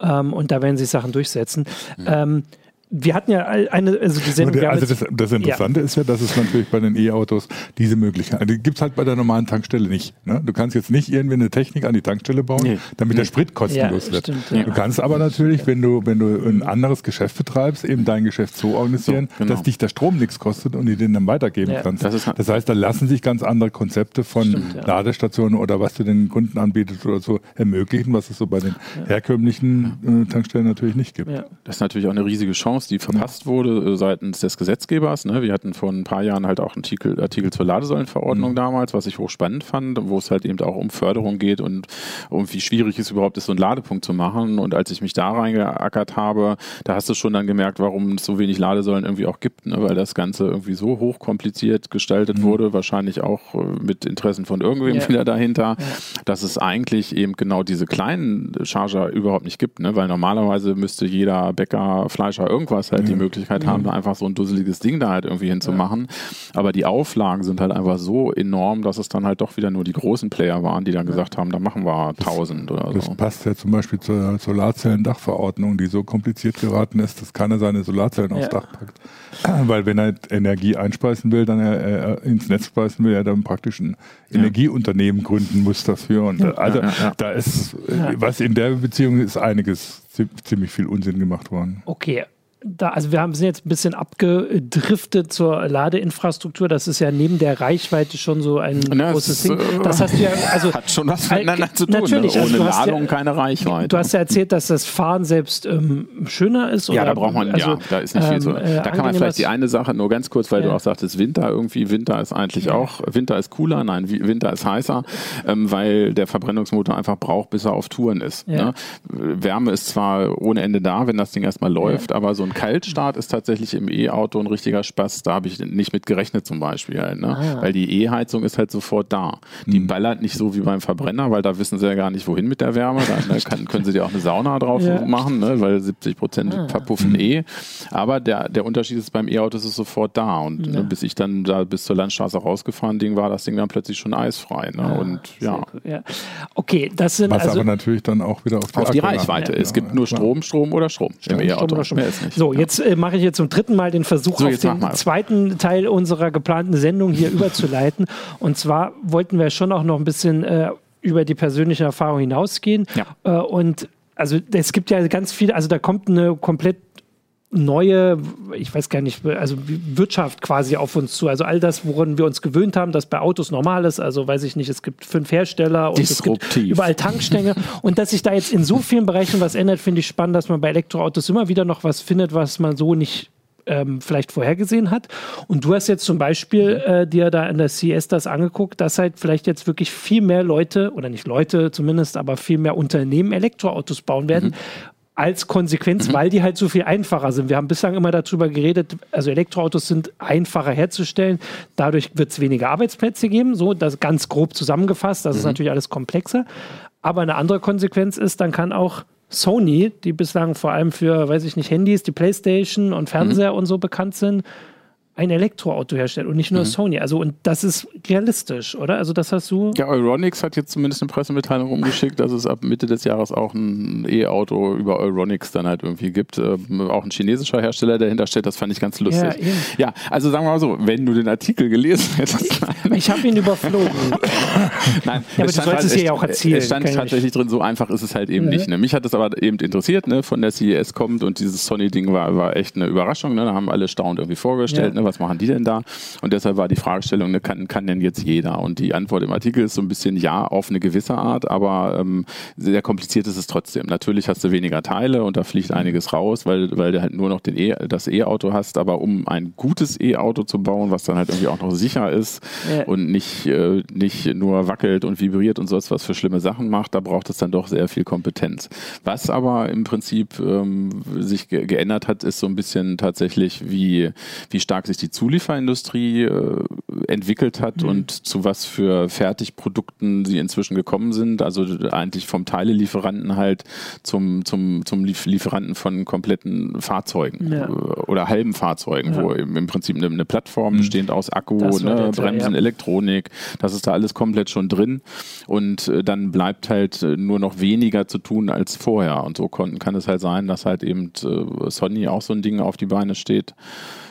ähm, und da werden sich Sachen durchsetzen. Mhm. Ähm, wir hatten ja eine, also die Sendung. also das, das Interessante ja. ist ja, dass es natürlich bei den E-Autos diese Möglichkeit, also die gibt es halt bei der normalen Tankstelle nicht. Ne? Du kannst jetzt nicht irgendwie eine Technik an die Tankstelle bauen, nee. damit nee. der Sprit kostenlos ja, wird. Stimmt, ja. Du kannst aber natürlich, wenn du, wenn du ein anderes Geschäft betreibst, eben dein Geschäft so organisieren, so, genau. dass dich der Strom nichts kostet und die den dann weitergeben kannst. Das, halt das, heißt, da lassen sich ganz andere Konzepte von stimmt, Ladestationen oder was du den Kunden anbietest oder so ermöglichen, was es so bei den herkömmlichen äh, Tankstellen natürlich nicht gibt. Das ist natürlich auch eine riesige Chance Chance, die verpasst wurde äh, seitens des Gesetzgebers. Ne? Wir hatten vor ein paar Jahren halt auch einen Artikel, Artikel zur Ladesäulenverordnung mhm. damals, was ich hochspannend fand, wo es halt eben auch um Förderung geht und um wie schwierig es überhaupt ist, so einen Ladepunkt zu machen. Und als ich mich da reingeackert habe, da hast du schon dann gemerkt, warum es so wenig Ladesäulen irgendwie auch gibt, ne? weil das Ganze irgendwie so hochkompliziert gestaltet mhm. wurde, wahrscheinlich auch äh, mit Interessen von irgendwem ja. wieder dahinter, ja. dass es eigentlich eben genau diese kleinen Charger überhaupt nicht gibt, ne? weil normalerweise müsste jeder Bäcker, Fleischer irgendwas irgendwas halt ja. die Möglichkeit haben, da einfach so ein dusseliges Ding da halt irgendwie hinzumachen. Aber die Auflagen sind halt einfach so enorm, dass es dann halt doch wieder nur die großen Player waren, die dann gesagt haben, da machen wir 1000 oder das so. Das passt ja zum Beispiel zur Solarzellendachverordnung, die so kompliziert geraten ist, dass keiner seine Solarzellen aufs Dach packt. Weil wenn er Energie einspeisen will, dann er, er ins Netz speisen will, er dann praktisch ein ja. Energieunternehmen gründen muss dafür. Und also da ist, was in der Beziehung ist einiges ziemlich viel Unsinn gemacht worden. Okay, da, also wir haben, sind jetzt ein bisschen abgedriftet zur Ladeinfrastruktur. Das ist ja neben der Reichweite schon so ein Na, großes Ding. Äh, das hast du ja, also hat schon was miteinander zu tun. Ne? Natürlich, ne? ohne also Ladung ja, keine Reichweite. Du hast ja erzählt, dass das Fahren selbst ähm, schöner ist. Ja, da braucht man also, ja, da ist nicht viel so. Ähm, äh, da kann man vielleicht die eine Sache nur ganz kurz, weil ja. du auch sagtest, Winter irgendwie. Winter ist eigentlich auch Winter ist cooler, nein, Winter ist heißer, ähm, weil der Verbrennungsmotor einfach braucht, bis er auf Touren ist. Ne? Wärme ist zwar ohne Ende da, wenn das Ding erstmal läuft, aber so ein Kaltstart ist tatsächlich im E-Auto ein richtiger Spaß. Da habe ich nicht mit gerechnet zum Beispiel. Halt, ne? ah. Weil die E-Heizung ist halt sofort da. Die mhm. ballert nicht so wie beim Verbrenner, weil da wissen sie ja gar nicht, wohin mit der Wärme. Da ne, kann, können sie dir auch eine Sauna drauf ja. machen, ne? weil 70 Prozent ah. verpuffen mhm. eh. Aber der, der Unterschied ist beim E-Auto ist es sofort da. Und ne, ja. ne, bis ich dann da bis zur Landstraße rausgefahren Ding war das Ding dann plötzlich schon eisfrei. Ne? Ah, und ja. ja. Okay, das sind Was also aber natürlich dann auch wieder auf die, auf die Reichweite. Es gibt nur Strom, Strom oder Strom, Strom im E-Auto. So, jetzt äh, mache ich jetzt zum dritten Mal den Versuch, so, auf den zweiten Teil unserer geplanten Sendung hier überzuleiten. Und zwar wollten wir schon auch noch ein bisschen äh, über die persönliche Erfahrung hinausgehen. Ja. Äh, und also es gibt ja ganz viele, also da kommt eine komplett neue, ich weiß gar nicht, also Wirtschaft quasi auf uns zu. Also all das, woran wir uns gewöhnt haben, das bei Autos normal ist. Also weiß ich nicht, es gibt fünf Hersteller und es gibt überall Tankstänge. und dass sich da jetzt in so vielen Bereichen was ändert, finde ich spannend, dass man bei Elektroautos immer wieder noch was findet, was man so nicht ähm, vielleicht vorhergesehen hat. Und du hast jetzt zum Beispiel äh, dir da in der CS das angeguckt, dass halt vielleicht jetzt wirklich viel mehr Leute, oder nicht Leute zumindest, aber viel mehr Unternehmen Elektroautos bauen werden. Mhm als Konsequenz, mhm. weil die halt so viel einfacher sind. Wir haben bislang immer darüber geredet, also Elektroautos sind einfacher herzustellen, dadurch wird es weniger Arbeitsplätze geben, so das ganz grob zusammengefasst, das mhm. ist natürlich alles komplexer. Aber eine andere Konsequenz ist, dann kann auch Sony, die bislang vor allem für, weiß ich nicht, Handys, die Playstation und Fernseher mhm. und so bekannt sind, ein Elektroauto herstellt und nicht nur mhm. Sony. Also und das ist realistisch, oder? Also das hast du. Ja, Euronics hat jetzt zumindest eine Pressemitteilung rumgeschickt, dass es ab Mitte des Jahres auch ein E-Auto über Euronics dann halt irgendwie gibt. Ähm, auch ein chinesischer Hersteller dahinter steht. Das fand ich ganz lustig. Ja, ja, also sagen wir mal so, wenn du den Artikel gelesen hättest. ich habe ihn überflogen. Nein, ja, aber du sollst halt, es hier ja auch erzählen. Es stand tatsächlich drin, so einfach ist es halt eben ja. nicht. Ne? Mich hat es aber eben interessiert, ne? von der CES kommt und dieses Sony-Ding war, war echt eine Überraschung. Ne? Da haben alle staunend irgendwie vorgestellt. Ne? Was machen die denn da? Und deshalb war die Fragestellung, ne, kann, kann denn jetzt jeder? Und die Antwort im Artikel ist so ein bisschen ja auf eine gewisse Art, aber ähm, sehr kompliziert ist es trotzdem. Natürlich hast du weniger Teile und da fliegt einiges raus, weil, weil du halt nur noch den e, das E-Auto hast, aber um ein gutes E-Auto zu bauen, was dann halt irgendwie auch noch sicher ist ja. und nicht, äh, nicht nur wackelt und vibriert und sonst was für schlimme Sachen macht, da braucht es dann doch sehr viel Kompetenz. Was aber im Prinzip ähm, sich ge geändert hat, ist so ein bisschen tatsächlich, wie, wie stark sich die Zulieferindustrie äh, entwickelt hat mhm. und zu was für Fertigprodukten sie inzwischen gekommen sind. Also eigentlich vom Teilelieferanten halt zum, zum, zum Lieferanten von kompletten Fahrzeugen ja. Äh, oder halben Fahrzeugen, ja. wo im, im Prinzip eine, eine Plattform mhm. bestehend aus Akku, ne, Bremsen, ja. Elektronik, das ist da alles komplett schon drin. Und äh, dann bleibt halt äh, nur noch weniger zu tun als vorher. Und so kann, kann es halt sein, dass halt eben äh, Sony auch so ein Ding auf die Beine steht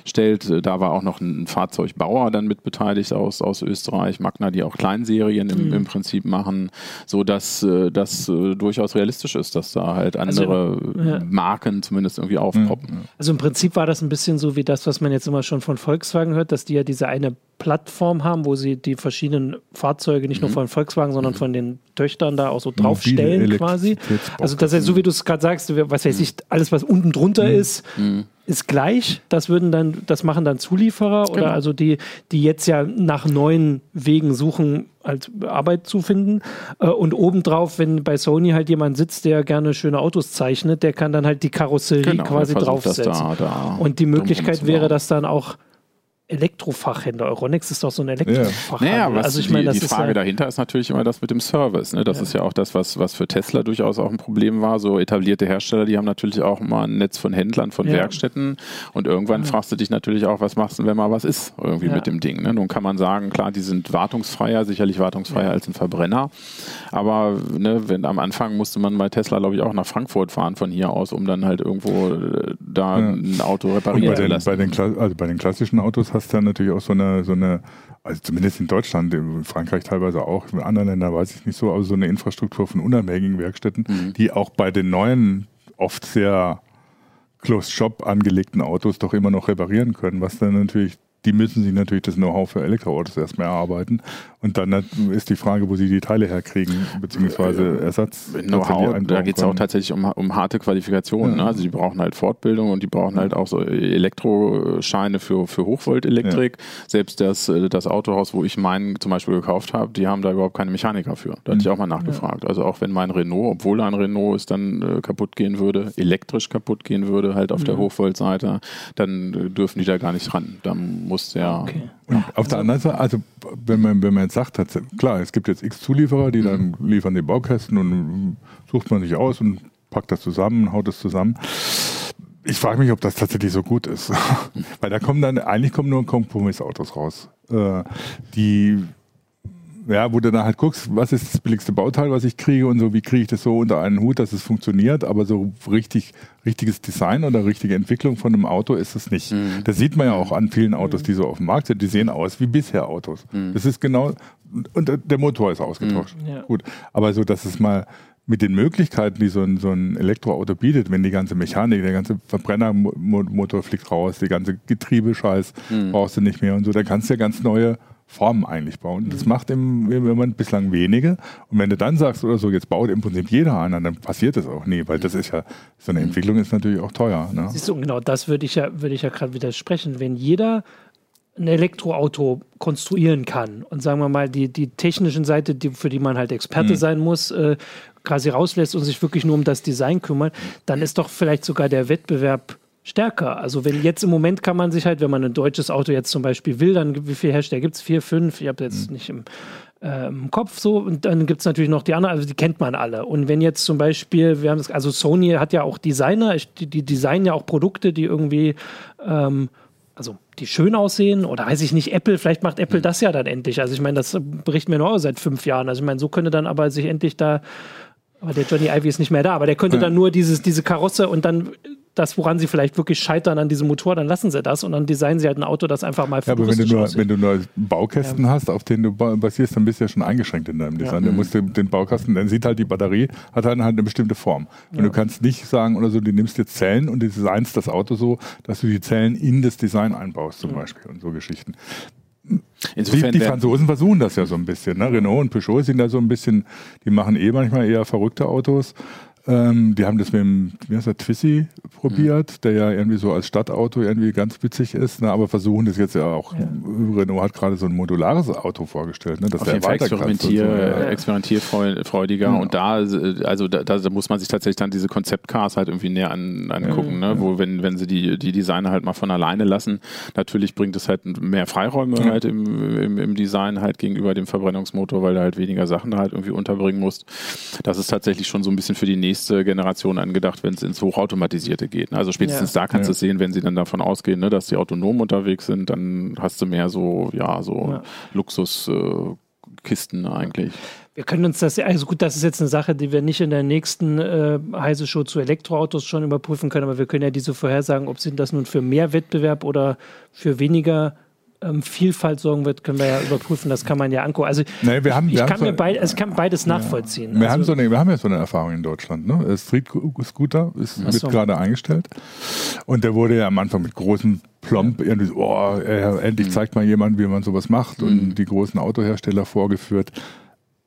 stellt. Äh, da war auch noch ein Fahrzeugbauer dann mit beteiligt aus, aus Österreich, Magna, die auch Kleinserien im, mhm. im Prinzip machen, so dass äh, das äh, durchaus realistisch ist, dass da halt also, andere also, ja. Marken zumindest irgendwie aufpoppen. Mhm. Also im Prinzip war das ein bisschen so wie das, was man jetzt immer schon von Volkswagen hört, dass die ja diese eine Plattform haben, wo sie die verschiedenen Fahrzeuge nicht nur mhm. von Volkswagen, sondern mhm. von den Töchtern da auch so draufstellen quasi. Also das heißt, so wie du es gerade sagst, was weiß ich, alles was unten drunter mhm. ist, ist gleich. Das würden dann, das machen dann Zulieferer genau. oder also die, die jetzt ja nach neuen Wegen suchen, halt Arbeit zu finden. Äh, und obendrauf, wenn bei Sony halt jemand sitzt, der gerne schöne Autos zeichnet, der kann dann halt die Karosserie genau, quasi draufsetzen. Da, da und die Möglichkeit wäre, dass dann auch Elektrofachhändler. Euronics ist doch so ein Elektrofachhandel. Ja. Naja, also ich meine, die, die Frage ja dahinter ist natürlich immer das mit dem Service. Ne? Das ja. ist ja auch das, was, was für Tesla durchaus auch ein Problem war. So etablierte Hersteller, die haben natürlich auch mal ein Netz von Händlern, von ja. Werkstätten. Und irgendwann fragst du dich natürlich auch, was machst du, wenn mal was ist irgendwie mit dem Ding. Ne? Nun kann man sagen, klar, die sind wartungsfreier, sicherlich wartungsfreier als ein Verbrenner. Aber ne, wenn, am Anfang musste man bei Tesla, glaube ich, auch nach Frankfurt fahren von hier aus, um dann halt irgendwo äh, da ein Auto reparieren zu lassen. Bei den, also bei den klassischen Autos hast dann natürlich auch so eine, so eine, also zumindest in Deutschland, in Frankreich teilweise auch, in anderen Ländern weiß ich nicht so, aber so eine Infrastruktur von unabhängigen Werkstätten, mhm. die auch bei den neuen oft sehr Closed Shop angelegten Autos doch immer noch reparieren können, was dann natürlich die müssen sich natürlich das Know-how für Elektroautos erstmal erarbeiten. Und dann ist die Frage, wo sie die Teile herkriegen, beziehungsweise Ersatz. Know-how, da geht es auch tatsächlich um, um harte Qualifikationen. Ja. Ne? Also die brauchen halt Fortbildung und die brauchen halt auch so Elektroscheine für, für Hochvoltelektrik. Ja. Selbst das, äh, das Autohaus, wo ich meinen zum Beispiel gekauft habe, die haben da überhaupt keine Mechaniker für. Da hatte ich mhm. auch mal nachgefragt. Ja. Also auch wenn mein Renault, obwohl ein Renault ist, dann äh, kaputt gehen würde, elektrisch kaputt gehen würde, halt auf mhm. der Hochvoltseite, dann äh, dürfen die da gar nicht ran. Da muss der. Okay. Und auf also, der anderen Seite, also wenn man, wenn man jetzt sagt, klar, es gibt jetzt x Zulieferer, die dann mhm. liefern die Baukästen und sucht man sich aus und packt das zusammen, haut das zusammen. Ich frage mich, ob das tatsächlich so gut ist. Weil da kommen dann, eigentlich kommen nur Kompromissautos raus. Äh, die ja, wo du dann halt guckst, was ist das billigste Bauteil, was ich kriege und so, wie kriege ich das so unter einen Hut, dass es funktioniert, aber so richtig, richtiges Design oder richtige Entwicklung von einem Auto ist es nicht. Mhm. Das sieht man ja auch an vielen Autos, die so auf dem Markt sind, die sehen aus wie bisher Autos. Mhm. Das ist genau, und der Motor ist ausgetauscht. Mhm. Ja. Gut, aber so, dass es mal mit den Möglichkeiten, die so ein, so ein Elektroauto bietet, wenn die ganze Mechanik, der ganze Verbrennermotor fliegt raus, die ganze Getriebescheiß mhm. brauchst du nicht mehr und so, da kannst du ja ganz neue Formen eigentlich bauen. Das mhm. macht im, im Moment bislang wenige. Und wenn du dann sagst oder so, jetzt baut im Prinzip jeder einer, dann passiert das auch nie, weil das ist ja, so eine Entwicklung ist natürlich auch teuer. Ne? Siehst du, genau das würde ich ja, würde ich ja gerade widersprechen. Wenn jeder ein Elektroauto konstruieren kann und sagen wir mal die, die technischen Seite, die, für die man halt Experte mhm. sein muss, äh, quasi rauslässt und sich wirklich nur um das Design kümmert, dann ist doch vielleicht sogar der Wettbewerb stärker. Also wenn jetzt im Moment kann man sich halt, wenn man ein deutsches Auto jetzt zum Beispiel will, dann wie viele Hersteller gibt es? Vier, fünf? Ich habe jetzt mhm. nicht im, äh, im, Kopf so. Und dann gibt es natürlich noch die anderen, also die kennt man alle. Und wenn jetzt zum Beispiel, wir haben das, also Sony hat ja auch Designer, die, die designen ja auch Produkte, die irgendwie ähm, also die schön aussehen oder weiß ich nicht, Apple, vielleicht macht Apple mhm. das ja dann endlich. Also ich meine, das berichten wir nur seit fünf Jahren. Also ich meine, so könnte dann aber sich endlich da, aber der Johnny Ivy ist nicht mehr da, aber der könnte ja. dann nur dieses, diese Karosse und dann das, woran sie vielleicht wirklich scheitern an diesem Motor, dann lassen sie das und dann designen sie halt ein Auto, das einfach mal Ja, aber wenn du, nur, wenn du nur Baukästen ja. hast, auf denen du basierst, dann bist du ja schon eingeschränkt in deinem Design. Ja. Du musst den, den, Baukasten, dann sieht halt die Batterie, hat halt eine bestimmte Form. Und du kannst nicht sagen oder so, du nimmst jetzt Zellen und du designst das Auto so, dass du die Zellen in das Design einbaust zum Beispiel und so Geschichten. Insofern die, die Franzosen versuchen das ja so ein bisschen. Ne? Renault und Peugeot sind da so ein bisschen, die machen eh manchmal eher verrückte Autos. Ähm, die haben das mit dem, wie heißt der, Twiszy probiert, mhm. der ja irgendwie so als Stadtauto irgendwie ganz witzig ist, ne, aber versuchen das jetzt ja auch. Ja. Renault hat gerade so ein modulares Auto vorgestellt, ne, dass Auf der jeden Fall experimentier, so, ja. experimentierfreudiger ja. und da, also da, da, muss man sich tatsächlich dann diese Konzeptcars halt irgendwie näher an, angucken, ne, wo wenn, wenn sie die, die Designer halt mal von alleine lassen, natürlich bringt es halt mehr Freiräume halt im, im, im Design halt gegenüber dem Verbrennungsmotor, weil du halt weniger Sachen da halt irgendwie unterbringen musst. Das ist tatsächlich schon so ein bisschen für die nächste nächste Generation angedacht, wenn es ins Hochautomatisierte geht. Also spätestens ja. da kannst du es sehen, wenn sie dann davon ausgehen, ne, dass die autonom unterwegs sind, dann hast du mehr so, ja, so ja. Luxuskisten äh, eigentlich. Wir können uns das, also gut, das ist jetzt eine Sache, die wir nicht in der nächsten äh, Heise Show zu Elektroautos schon überprüfen können, aber wir können ja diese vorhersagen, ob sie das nun für mehr Wettbewerb oder für weniger ähm, Vielfalt sorgen wird, können wir ja überprüfen. Das kann man ja angucken. Also nee, wir haben, ich, wir kann, mir beid, also ich kann beides ja. nachvollziehen. Wir, also, haben so eine, wir haben ja so eine Erfahrung in Deutschland. Ne? Street Scooter ist wird so. gerade eingestellt und der wurde ja am Anfang mit großen Plomb irgendwie so, oh, äh, endlich mhm. zeigt mal jemand, wie man sowas macht mhm. und die großen Autohersteller vorgeführt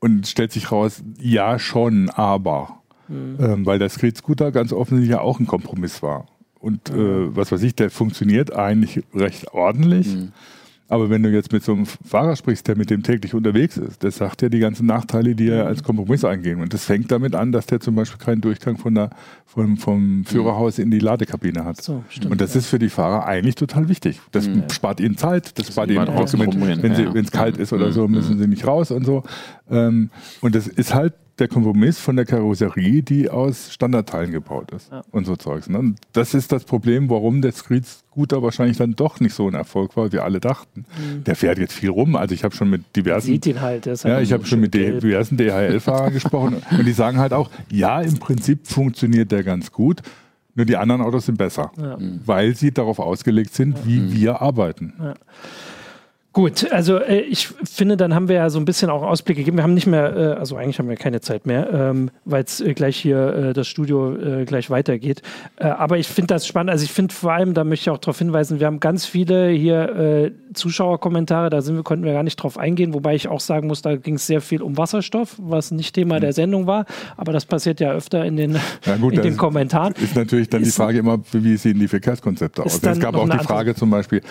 und stellt sich raus, ja schon, aber mhm. ähm, weil der Street Scooter ganz offensichtlich ja auch ein Kompromiss war. Und äh, was weiß ich, der funktioniert eigentlich recht ordentlich. Mhm. Aber wenn du jetzt mit so einem Fahrer sprichst, der mit dem täglich unterwegs ist, der sagt ja die ganzen Nachteile, die er als Kompromiss eingehen. Und das fängt damit an, dass der zum Beispiel keinen Durchgang von der, vom, vom Führerhaus in die Ladekabine hat. So, stimmt, und das ja. ist für die Fahrer eigentlich total wichtig. Das ja. spart ihnen Zeit, das, das spart ihnen auch, wenn es kalt ist oder so, müssen sie nicht raus und so. Ähm, und das ist halt der Kompromiss von der Karosserie, die aus Standardteilen gebaut ist ja. und so Zeugs. Ne? Und das ist das Problem, warum der Street Scooter wahrscheinlich dann doch nicht so ein Erfolg war, wie alle dachten. Mhm. Der fährt jetzt viel rum. Also ich habe schon mit diversen, sieht ihn halt, halt ja, ich habe schon mit gelb. diversen DHL-Fahrern gesprochen und die sagen halt auch, ja, im Prinzip funktioniert der ganz gut. Nur die anderen Autos sind besser, ja. weil sie darauf ausgelegt sind, wie mhm. wir arbeiten. Ja. Gut, also äh, ich finde, dann haben wir ja so ein bisschen auch Ausblick gegeben. Wir haben nicht mehr, äh, also eigentlich haben wir keine Zeit mehr, ähm, weil es äh, gleich hier äh, das Studio äh, gleich weitergeht. Äh, aber ich finde das spannend. Also ich finde vor allem, da möchte ich auch darauf hinweisen, wir haben ganz viele hier Zuschauerkommentare, da sind wir, konnten wir gar nicht drauf eingehen, wobei ich auch sagen muss, da ging es sehr viel um Wasserstoff, was nicht Thema mhm. der Sendung war. Aber das passiert ja öfter in den, ja gut, in den Kommentaren. Ist natürlich dann ist, die Frage immer, wie sehen die Verkehrskonzepte aus? Es gab auch die Frage zum Beispiel,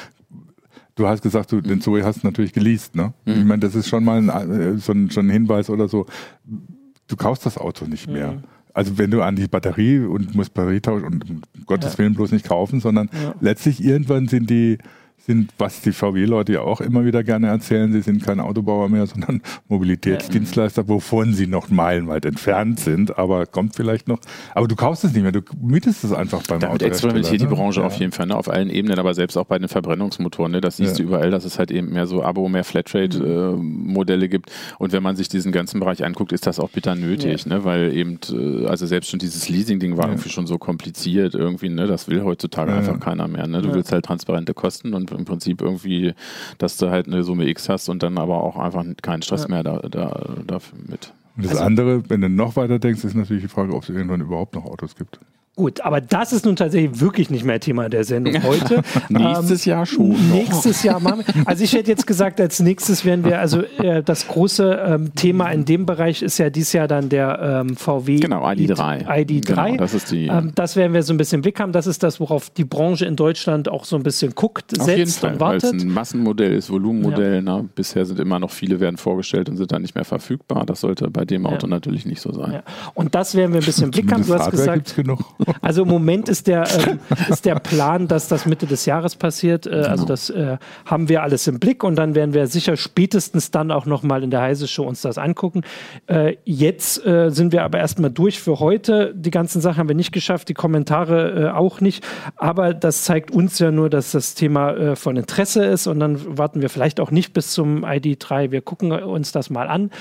Du hast gesagt, du den Zoe hast natürlich geleast, ne? Mhm. Ich meine, das ist schon mal ein, äh, so ein, schon ein Hinweis oder so. Du kaufst das Auto nicht mehr. Mhm. Also wenn du an die Batterie und musst Batterie tauschen und um Gottes ja. Willen bloß nicht kaufen, sondern ja. letztlich irgendwann sind die sind, was die VW-Leute ja auch immer wieder gerne erzählen, sie sind kein Autobauer mehr, sondern Mobilitätsdienstleister, wovon sie noch meilenweit entfernt sind, aber kommt vielleicht noch. Aber du kaufst es nicht mehr, du mietest es einfach beim Damit experimentiert ne? die Branche ja. auf jeden Fall, ne? auf allen Ebenen, aber selbst auch bei den Verbrennungsmotoren. Ne? Das siehst ja. du überall, dass es halt eben mehr so Abo, mehr Flatrate-Modelle äh, gibt. Und wenn man sich diesen ganzen Bereich anguckt, ist das auch bitter nötig, ja. ne? weil eben, äh, also selbst schon dieses Leasing-Ding war irgendwie schon so kompliziert irgendwie, ne? das will heutzutage einfach keiner mehr. Ne? Du willst halt transparente Kosten und im Prinzip irgendwie, dass du halt eine Summe X hast und dann aber auch einfach keinen Stress ja. mehr da, da, da mit. Und das also, andere, wenn du noch weiter denkst, ist natürlich die Frage, ob es irgendwann überhaupt noch Autos gibt. Gut, aber das ist nun tatsächlich wirklich nicht mehr Thema der Sendung heute. nächstes ähm, Jahr schon. Nächstes Jahr machen wir. Also ich hätte jetzt gesagt, als nächstes werden wir, also äh, das große ähm, Thema in dem Bereich ist ja dieses Jahr dann der ähm, VW genau, ID3. ID3. Genau, das ist die. Ähm, das werden wir so ein bisschen im Blick haben. Das ist das, worauf die Branche in Deutschland auch so ein bisschen guckt, Auf setzt jeden Fall, und wartet. Weil es ein Massenmodell ist, Volumenmodell. Ja. Ne? Bisher sind immer noch viele werden vorgestellt und sind dann nicht mehr verfügbar. Das sollte bei dem Auto ja. natürlich nicht so sein. Ja. Und das werden wir ein bisschen im Blick haben. Du hast gesagt, also im Moment ist der, ähm, ist der Plan, dass das Mitte des Jahres passiert. Äh, also genau. das äh, haben wir alles im Blick und dann werden wir sicher spätestens dann auch nochmal in der Heise Show uns das angucken. Äh, jetzt äh, sind wir aber erstmal durch für heute. Die ganzen Sachen haben wir nicht geschafft, die Kommentare äh, auch nicht. Aber das zeigt uns ja nur, dass das Thema äh, von Interesse ist und dann warten wir vielleicht auch nicht bis zum ID3. Wir gucken uns das mal an.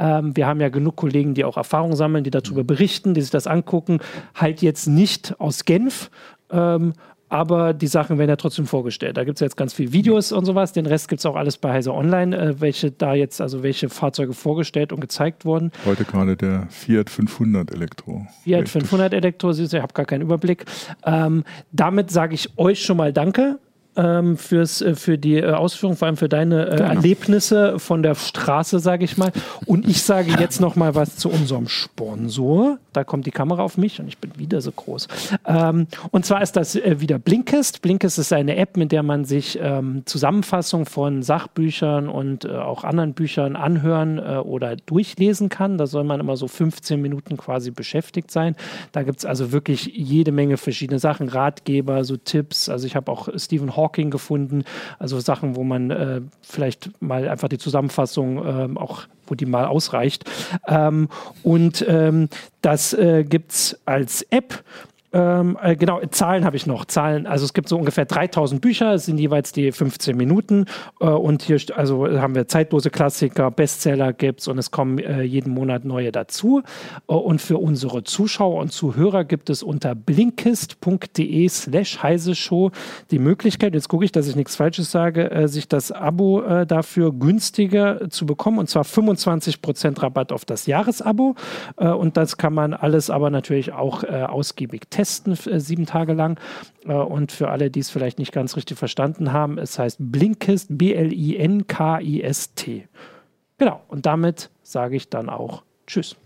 Ähm, wir haben ja genug Kollegen, die auch Erfahrung sammeln, die darüber berichten, die sich das angucken. Halt jetzt nicht aus Genf. Ähm, aber die Sachen werden ja trotzdem vorgestellt. Da gibt es jetzt ganz viele Videos und sowas. Den Rest gibt es auch alles bei Heise Online, äh, welche da jetzt, also welche Fahrzeuge vorgestellt und gezeigt wurden. Heute gerade der Fiat 500 Elektro. Fiat 500 Elektro, siehst du, ich habe gar keinen Überblick. Ähm, damit sage ich euch schon mal Danke ähm, fürs, äh, für die äh, Ausführung, vor allem für deine äh, Erlebnisse von der Straße, sage ich mal. Und ich sage jetzt noch mal was zu unserem Sponsor. Da kommt die Kamera auf mich und ich bin wieder so groß. Ähm, und zwar ist das äh, wieder Blinkist. Blinkist ist eine App, mit der man sich ähm, Zusammenfassung von Sachbüchern und äh, auch anderen Büchern anhören äh, oder durchlesen kann. Da soll man immer so 15 Minuten quasi beschäftigt sein. Da gibt es also wirklich jede Menge verschiedene Sachen, Ratgeber, so Tipps. Also ich habe auch Stephen Hawking Hawking gefunden. Also Sachen, wo man äh, vielleicht mal einfach die Zusammenfassung äh, auch wo die mal ausreicht. Ähm, und ähm, das äh, gibt es als App ähm, äh, genau, Zahlen habe ich noch. Zahlen, also es gibt so ungefähr 3000 Bücher, es sind jeweils die 15 Minuten. Äh, und hier also haben wir zeitlose Klassiker, Bestseller gibt es und es kommen äh, jeden Monat neue dazu. Äh, und für unsere Zuschauer und Zuhörer gibt es unter blinkist.de slash heise show die Möglichkeit, jetzt gucke ich, dass ich nichts Falsches sage, äh, sich das Abo äh, dafür günstiger zu bekommen. Und zwar 25% Rabatt auf das Jahresabo. und das kann man alles aber natürlich auch ausgiebig testen testen, äh, sieben Tage lang. Äh, und für alle, die es vielleicht nicht ganz richtig verstanden haben, es heißt Blinkist, B-L-I-N-K-I-S-T. Genau, und damit sage ich dann auch Tschüss.